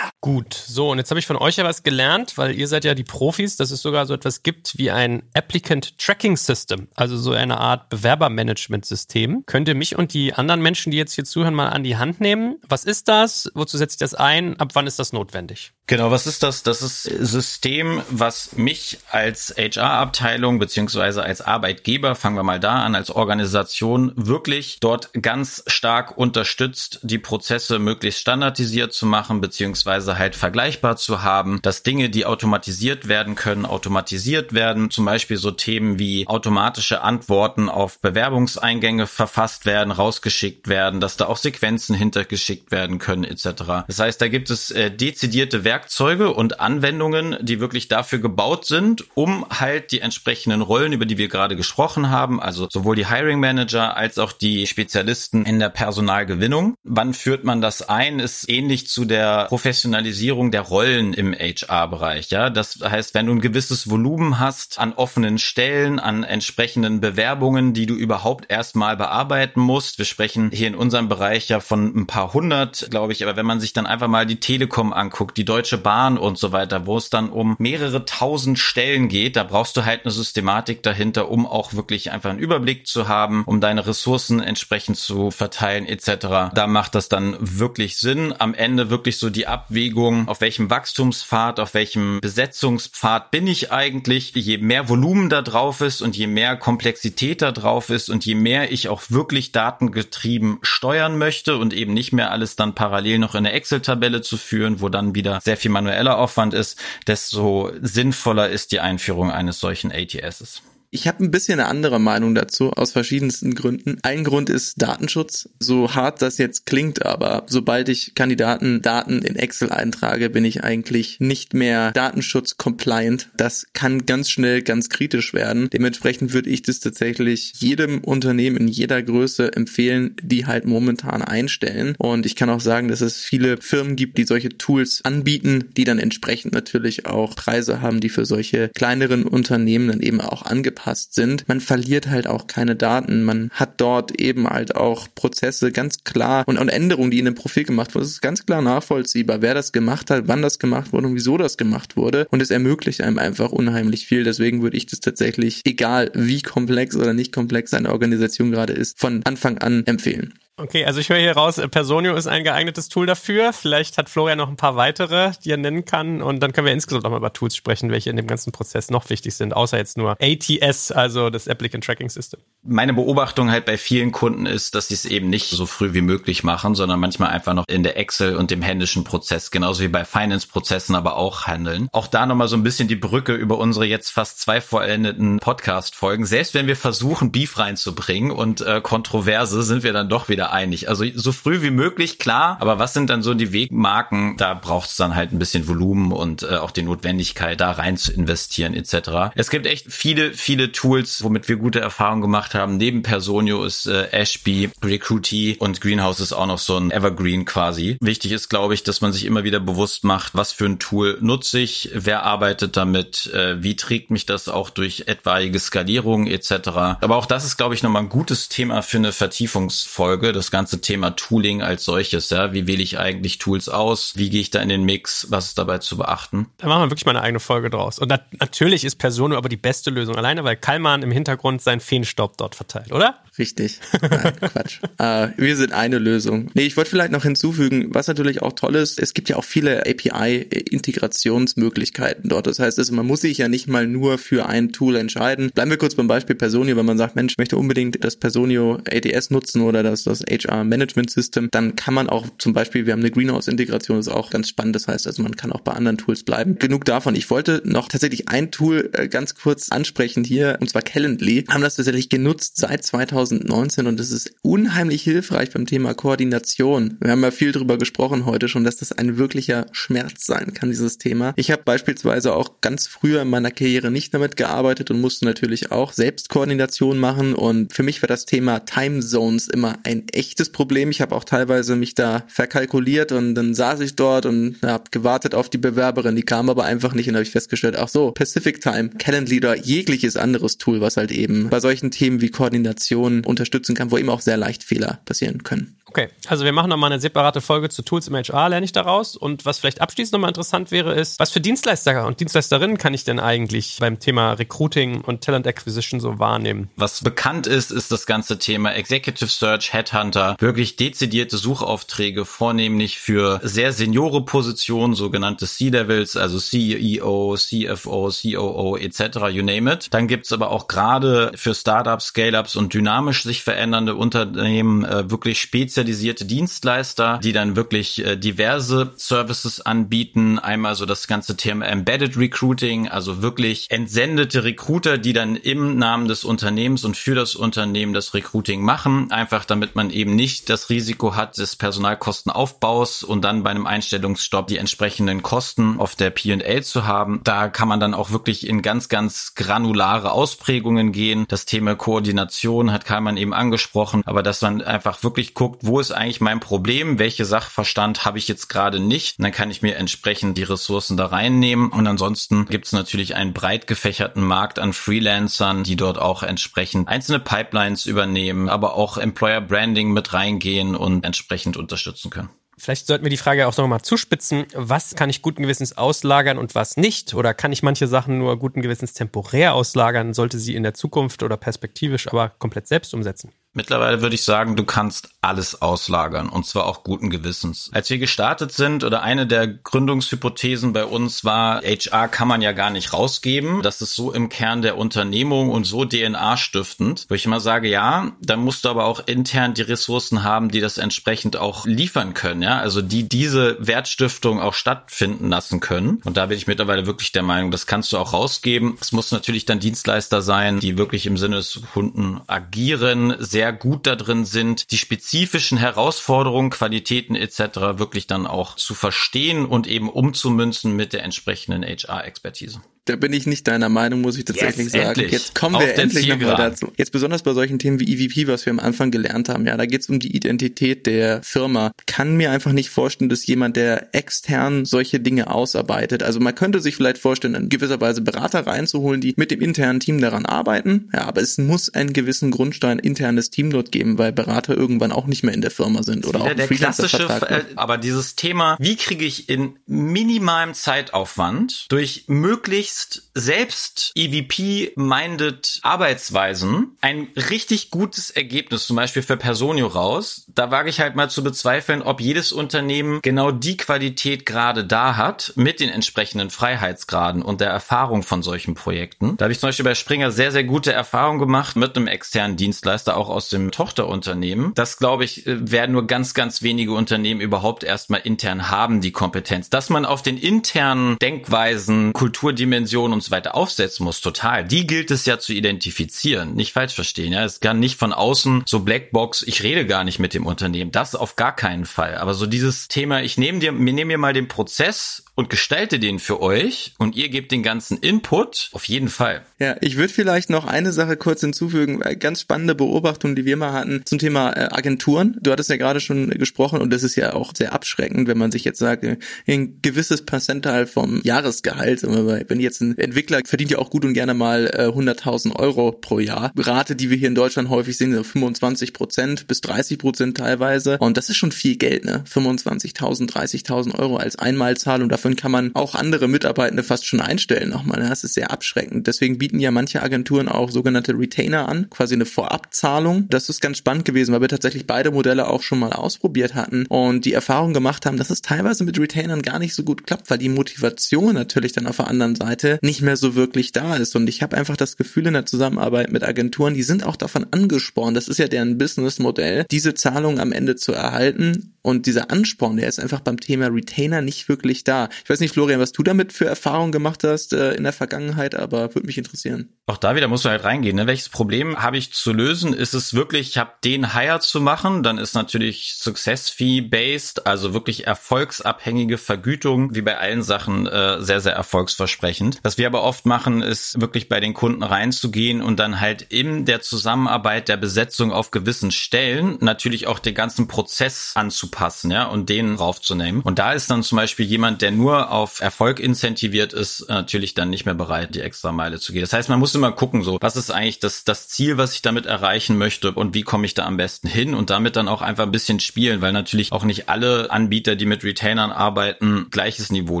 Gut, so, und jetzt habe ich von euch ja was gelernt, weil ihr seid ja die Profis, dass es sogar so etwas gibt wie ein Applicant Tracking System, also so eine Art Bewerbermanagement-System. Könnt ihr mich und die anderen Menschen, die jetzt hier zuhören, mal an die Hand nehmen? Was ist das? Wozu setze ich das ein? Ab wann ist das notwendig? Genau, was ist das? Das ist System, was mich als HR-Abteilung beziehungsweise als Arbeitgeber, fangen wir mal da an, als Organisation wirklich dort ganz stark unterstützt, die Prozesse möglichst standardisiert zu machen, beziehungsweise halt vergleichbar zu haben, dass Dinge, die automatisiert werden können, automatisiert werden. Zum Beispiel so Themen wie automatische Antworten auf Bewerbungseingänge verfasst werden, rausgeschickt werden, dass da auch Sequenzen hintergeschickt werden können, etc. Das heißt, da gibt es äh, dezidierte Werkzeuge, Werkzeuge und Anwendungen, die wirklich dafür gebaut sind, um halt die entsprechenden Rollen, über die wir gerade gesprochen haben, also sowohl die Hiring Manager als auch die Spezialisten in der Personalgewinnung. Wann führt man das ein? Ist ähnlich zu der Professionalisierung der Rollen im HR-Bereich. Ja, das heißt, wenn du ein gewisses Volumen hast an offenen Stellen, an entsprechenden Bewerbungen, die du überhaupt erstmal bearbeiten musst. Wir sprechen hier in unserem Bereich ja von ein paar hundert, glaube ich. Aber wenn man sich dann einfach mal die Telekom anguckt, die Deutsche Deutsche Bahn und so weiter, wo es dann um mehrere tausend Stellen geht. Da brauchst du halt eine Systematik dahinter, um auch wirklich einfach einen Überblick zu haben, um deine Ressourcen entsprechend zu verteilen etc. Da macht das dann wirklich Sinn. Am Ende wirklich so die Abwägung, auf welchem Wachstumspfad, auf welchem Besetzungspfad bin ich eigentlich. Je mehr Volumen da drauf ist und je mehr Komplexität da drauf ist und je mehr ich auch wirklich datengetrieben steuern möchte und eben nicht mehr alles dann parallel noch in der Excel-Tabelle zu führen, wo dann wieder sehr viel manueller Aufwand ist, desto sinnvoller ist die Einführung eines solchen ATSs. Ich habe ein bisschen eine andere Meinung dazu, aus verschiedensten Gründen. Ein Grund ist Datenschutz. So hart das jetzt klingt, aber sobald ich Kandidatendaten in Excel eintrage, bin ich eigentlich nicht mehr Datenschutz-compliant. Das kann ganz schnell ganz kritisch werden. Dementsprechend würde ich das tatsächlich jedem Unternehmen in jeder Größe empfehlen, die halt momentan einstellen. Und ich kann auch sagen, dass es viele Firmen gibt, die solche Tools anbieten, die dann entsprechend natürlich auch Preise haben, die für solche kleineren Unternehmen dann eben auch angepasst angepasst sind. Man verliert halt auch keine Daten. Man hat dort eben halt auch Prozesse ganz klar und, und Änderungen, die in dem Profil gemacht wurden. Es ist ganz klar nachvollziehbar, wer das gemacht hat, wann das gemacht wurde und wieso das gemacht wurde. Und es ermöglicht einem einfach unheimlich viel. Deswegen würde ich das tatsächlich, egal wie komplex oder nicht komplex eine Organisation gerade ist, von Anfang an empfehlen. Okay, also ich höre hier raus, Personio ist ein geeignetes Tool dafür. Vielleicht hat Florian noch ein paar weitere, die er nennen kann. Und dann können wir insgesamt auch mal über Tools sprechen, welche in dem ganzen Prozess noch wichtig sind, außer jetzt nur ATS, also das Applicant Tracking System. Meine Beobachtung halt bei vielen Kunden ist, dass sie es eben nicht so früh wie möglich machen, sondern manchmal einfach noch in der Excel und dem händischen Prozess, genauso wie bei Finance-Prozessen aber auch handeln. Auch da nochmal so ein bisschen die Brücke über unsere jetzt fast zwei vollendeten Podcast-Folgen. Selbst wenn wir versuchen, Beef reinzubringen und äh, Kontroverse, sind wir dann doch wieder einig. Also so früh wie möglich, klar. Aber was sind dann so die Wegmarken? Da braucht es dann halt ein bisschen Volumen und äh, auch die Notwendigkeit, da rein zu investieren etc. Es gibt echt viele, viele Tools, womit wir gute Erfahrungen gemacht haben. Neben Personio ist äh, Ashby, Recruitee und Greenhouse ist auch noch so ein Evergreen quasi. Wichtig ist, glaube ich, dass man sich immer wieder bewusst macht, was für ein Tool nutze ich, wer arbeitet damit, äh, wie trägt mich das auch durch etwaige Skalierung etc. Aber auch das ist, glaube ich, nochmal ein gutes Thema für eine Vertiefungsfolge das ganze Thema Tooling als solches. Ja, wie wähle ich eigentlich Tools aus? Wie gehe ich da in den Mix? Was ist dabei zu beachten? Da machen wir wirklich mal eine eigene Folge draus. Und natürlich ist Persono aber die beste Lösung. Alleine, weil Kalman im Hintergrund seinen Feenstaub dort verteilt, oder? Richtig. Nein, Quatsch. äh, wir sind eine Lösung. Nee, ich wollte vielleicht noch hinzufügen, was natürlich auch toll ist, es gibt ja auch viele API-Integrationsmöglichkeiten dort. Das heißt, also man muss sich ja nicht mal nur für ein Tool entscheiden. Bleiben wir kurz beim Beispiel Personio, wenn man sagt, Mensch, ich möchte unbedingt das Personio ATS nutzen oder das, das HR Management System, dann kann man auch zum Beispiel, wir haben eine Greenhouse-Integration, ist auch ganz spannend. Das heißt also, man kann auch bei anderen Tools bleiben. Genug davon. Ich wollte noch tatsächlich ein Tool äh, ganz kurz ansprechen hier, und zwar Calendly. Haben das tatsächlich genutzt seit 2019 und es ist unheimlich hilfreich beim Thema Koordination. Wir haben ja viel drüber gesprochen heute schon, dass das ein wirklicher Schmerz sein kann, dieses Thema. Ich habe beispielsweise auch ganz früher in meiner Karriere nicht damit gearbeitet und musste natürlich auch Selbstkoordination machen und für mich war das Thema Time Zones immer ein echtes Problem. Ich habe auch teilweise mich da verkalkuliert und dann saß ich dort und habe gewartet auf die Bewerberin, die kam aber einfach nicht und habe ich festgestellt, ach so, Pacific Time, Calendly oder jegliches anderes Tool, was halt eben bei solchen Themen wie Koordination unterstützen kann, wo eben auch sehr leicht Fehler passieren können. Okay, also wir machen nochmal eine separate Folge zu Tools im HR, lerne ich daraus. Und was vielleicht abschließend nochmal interessant wäre, ist, was für Dienstleister und Dienstleisterinnen kann ich denn eigentlich beim Thema Recruiting und Talent Acquisition so wahrnehmen? Was bekannt ist, ist das ganze Thema Executive Search, Headhunter, wirklich dezidierte Suchaufträge, vornehmlich für sehr seniore Positionen, sogenannte C-Levels, also CEO, CFO, COO etc., you name it. Dann gibt's aber auch gerade für Startups, Scale-Ups und dynamisch sich verändernde Unternehmen äh, wirklich speziell spezialisierte Dienstleister, die dann wirklich äh, diverse Services anbieten. Einmal so das ganze Thema Embedded Recruiting, also wirklich entsendete Recruiter, die dann im Namen des Unternehmens und für das Unternehmen das Recruiting machen, einfach damit man eben nicht das Risiko hat des Personalkostenaufbaus und dann bei einem Einstellungsstopp die entsprechenden Kosten auf der P&L zu haben. Da kann man dann auch wirklich in ganz, ganz granulare Ausprägungen gehen. Das Thema Koordination hat Karlmann eben angesprochen, aber dass man einfach wirklich guckt, wo ist eigentlich mein Problem, welche Sachverstand habe ich jetzt gerade nicht. Und dann kann ich mir entsprechend die Ressourcen da reinnehmen. Und ansonsten gibt es natürlich einen breit gefächerten Markt an Freelancern, die dort auch entsprechend einzelne Pipelines übernehmen, aber auch Employer Branding mit reingehen und entsprechend unterstützen können. Vielleicht sollten wir die Frage auch nochmal zuspitzen. Was kann ich guten Gewissens auslagern und was nicht? Oder kann ich manche Sachen nur guten Gewissens temporär auslagern, sollte sie in der Zukunft oder perspektivisch aber komplett selbst umsetzen? Mittlerweile würde ich sagen, du kannst alles auslagern und zwar auch guten Gewissens. Als wir gestartet sind oder eine der Gründungshypothesen bei uns war, HR kann man ja gar nicht rausgeben. Das ist so im Kern der Unternehmung und so DNA stiftend, wo ich immer sage, ja, dann musst du aber auch intern die Ressourcen haben, die das entsprechend auch liefern können, ja, also die diese Wertstiftung auch stattfinden lassen können. Und da bin ich mittlerweile wirklich der Meinung, das kannst du auch rausgeben. Es muss natürlich dann Dienstleister sein, die wirklich im Sinne des Kunden agieren, sehr sehr gut da drin sind, die spezifischen Herausforderungen, Qualitäten etc. wirklich dann auch zu verstehen und eben umzumünzen mit der entsprechenden HR-Expertise da bin ich nicht deiner Meinung, muss ich tatsächlich yes, sagen. Endlich. Jetzt kommen wir endlich nochmal dazu. Jetzt besonders bei solchen Themen wie EVP, was wir am Anfang gelernt haben, ja, da geht es um die Identität der Firma. Kann mir einfach nicht vorstellen, dass jemand, der extern solche Dinge ausarbeitet, also man könnte sich vielleicht vorstellen, in gewisser Weise Berater reinzuholen, die mit dem internen Team daran arbeiten, ja, aber es muss einen gewissen Grundstein internes Team dort geben, weil Berater irgendwann auch nicht mehr in der Firma sind oder auch der klassische, äh, aber dieses Thema, wie kriege ich in minimalem Zeitaufwand durch möglichst möglichst selbst EVP-minded Arbeitsweisen ein richtig gutes Ergebnis, zum Beispiel für Personio raus. Da wage ich halt mal zu bezweifeln, ob jedes Unternehmen genau die Qualität gerade da hat mit den entsprechenden Freiheitsgraden und der Erfahrung von solchen Projekten. Da habe ich zum Beispiel bei Springer sehr, sehr gute Erfahrungen gemacht mit einem externen Dienstleister, auch aus dem Tochterunternehmen. Das, glaube ich, äh, werden nur ganz, ganz wenige Unternehmen überhaupt erstmal intern haben, die Kompetenz. Dass man auf den internen Denkweisen, Kulturdimensionen Dimensionen und so weiter aufsetzen muss, total. Die gilt es ja zu identifizieren. Nicht falsch verstehen, ja. Es kann nicht von außen so Blackbox, ich rede gar nicht mit dem Unternehmen. Das auf gar keinen Fall. Aber so dieses Thema, ich nehme dir, mir nehme mir mal den Prozess und gestalte den für euch und ihr gebt den ganzen Input, auf jeden Fall. Ja, ich würde vielleicht noch eine Sache kurz hinzufügen. Äh, ganz spannende Beobachtung, die wir mal hatten zum Thema äh, Agenturen. Du hattest ja gerade schon gesprochen und das ist ja auch sehr abschreckend, wenn man sich jetzt sagt, äh, ein gewisses Percental vom Jahresgehalt, wenn jetzt ein Entwickler verdient ja auch gut und gerne mal 100.000 Euro pro Jahr. Rate, die wir hier in Deutschland häufig sehen, 25 Prozent bis 30 Prozent teilweise. Und das ist schon viel Geld, ne? 25.000, 30.000 Euro als Einmalzahlung. Dafür davon kann man auch andere Mitarbeitende fast schon einstellen nochmal. Ne? Das ist sehr abschreckend. Deswegen bieten ja manche Agenturen auch sogenannte Retainer an, quasi eine Vorabzahlung. Das ist ganz spannend gewesen, weil wir tatsächlich beide Modelle auch schon mal ausprobiert hatten und die Erfahrung gemacht haben, dass es teilweise mit Retainern gar nicht so gut klappt, weil die Motivation natürlich dann auf der anderen Seite nicht mehr so wirklich da ist. Und ich habe einfach das Gefühl in der Zusammenarbeit mit Agenturen, die sind auch davon angespornt, das ist ja deren Businessmodell, diese Zahlung am Ende zu erhalten. Und dieser Ansporn, der ist einfach beim Thema Retainer nicht wirklich da. Ich weiß nicht, Florian, was du damit für Erfahrungen gemacht hast äh, in der Vergangenheit, aber würde mich interessieren. Auch da wieder musst du halt reingehen. Ne? Welches Problem habe ich zu lösen? Ist es wirklich, ich habe den Hire zu machen? Dann ist natürlich Success Fee based, also wirklich erfolgsabhängige Vergütung, wie bei allen Sachen äh, sehr sehr erfolgsversprechend. Was wir aber oft machen, ist wirklich bei den Kunden reinzugehen und dann halt in der Zusammenarbeit der Besetzung auf gewissen Stellen natürlich auch den ganzen Prozess anzupassen, ja, und den raufzunehmen. Und da ist dann zum Beispiel jemand, der nur auf Erfolg incentiviert ist, natürlich dann nicht mehr bereit, die extra Meile zu gehen. Das heißt, man muss immer gucken, so, was ist eigentlich das, das Ziel, was ich damit erreichen möchte und wie komme ich da am besten hin und damit dann auch einfach ein bisschen spielen, weil natürlich auch nicht alle Anbieter, die mit Retainern arbeiten, gleiches Niveau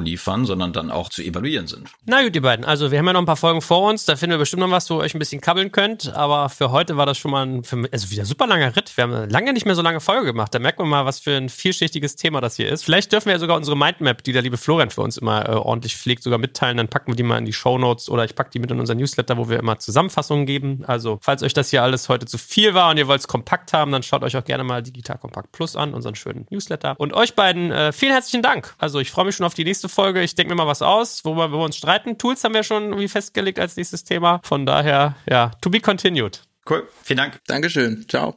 liefern, sondern dann auch zu evaluieren sind. Na gut, ihr beiden. Also wir haben ja noch ein paar Folgen vor uns. Da finden wir bestimmt noch was, wo ihr euch ein bisschen kabbeln könnt. Aber für heute war das schon mal ein, also wieder super langer Ritt. Wir haben lange nicht mehr so lange Folge gemacht. Da merkt man mal, was für ein vielschichtiges Thema das hier ist. Vielleicht dürfen wir ja sogar unsere Mindmap, die der liebe Florian für uns immer äh, ordentlich pflegt, sogar mitteilen. Dann packen wir die mal in die Show Notes oder ich packe die mit in unser Newsletter, wo wir immer Zusammenfassungen geben. Also falls euch das hier alles heute zu viel war und ihr wollt es kompakt haben, dann schaut euch auch gerne mal Digital Kompakt Plus an, unseren schönen Newsletter. Und euch beiden äh, vielen herzlichen Dank. Also ich freue mich schon auf die nächste Folge. Ich denke mir mal was aus, worüber wir uns streiten. Tools haben wir schon irgendwie festgelegt als nächstes Thema. Von daher, ja, to be continued. Cool, vielen Dank. Dankeschön. Ciao.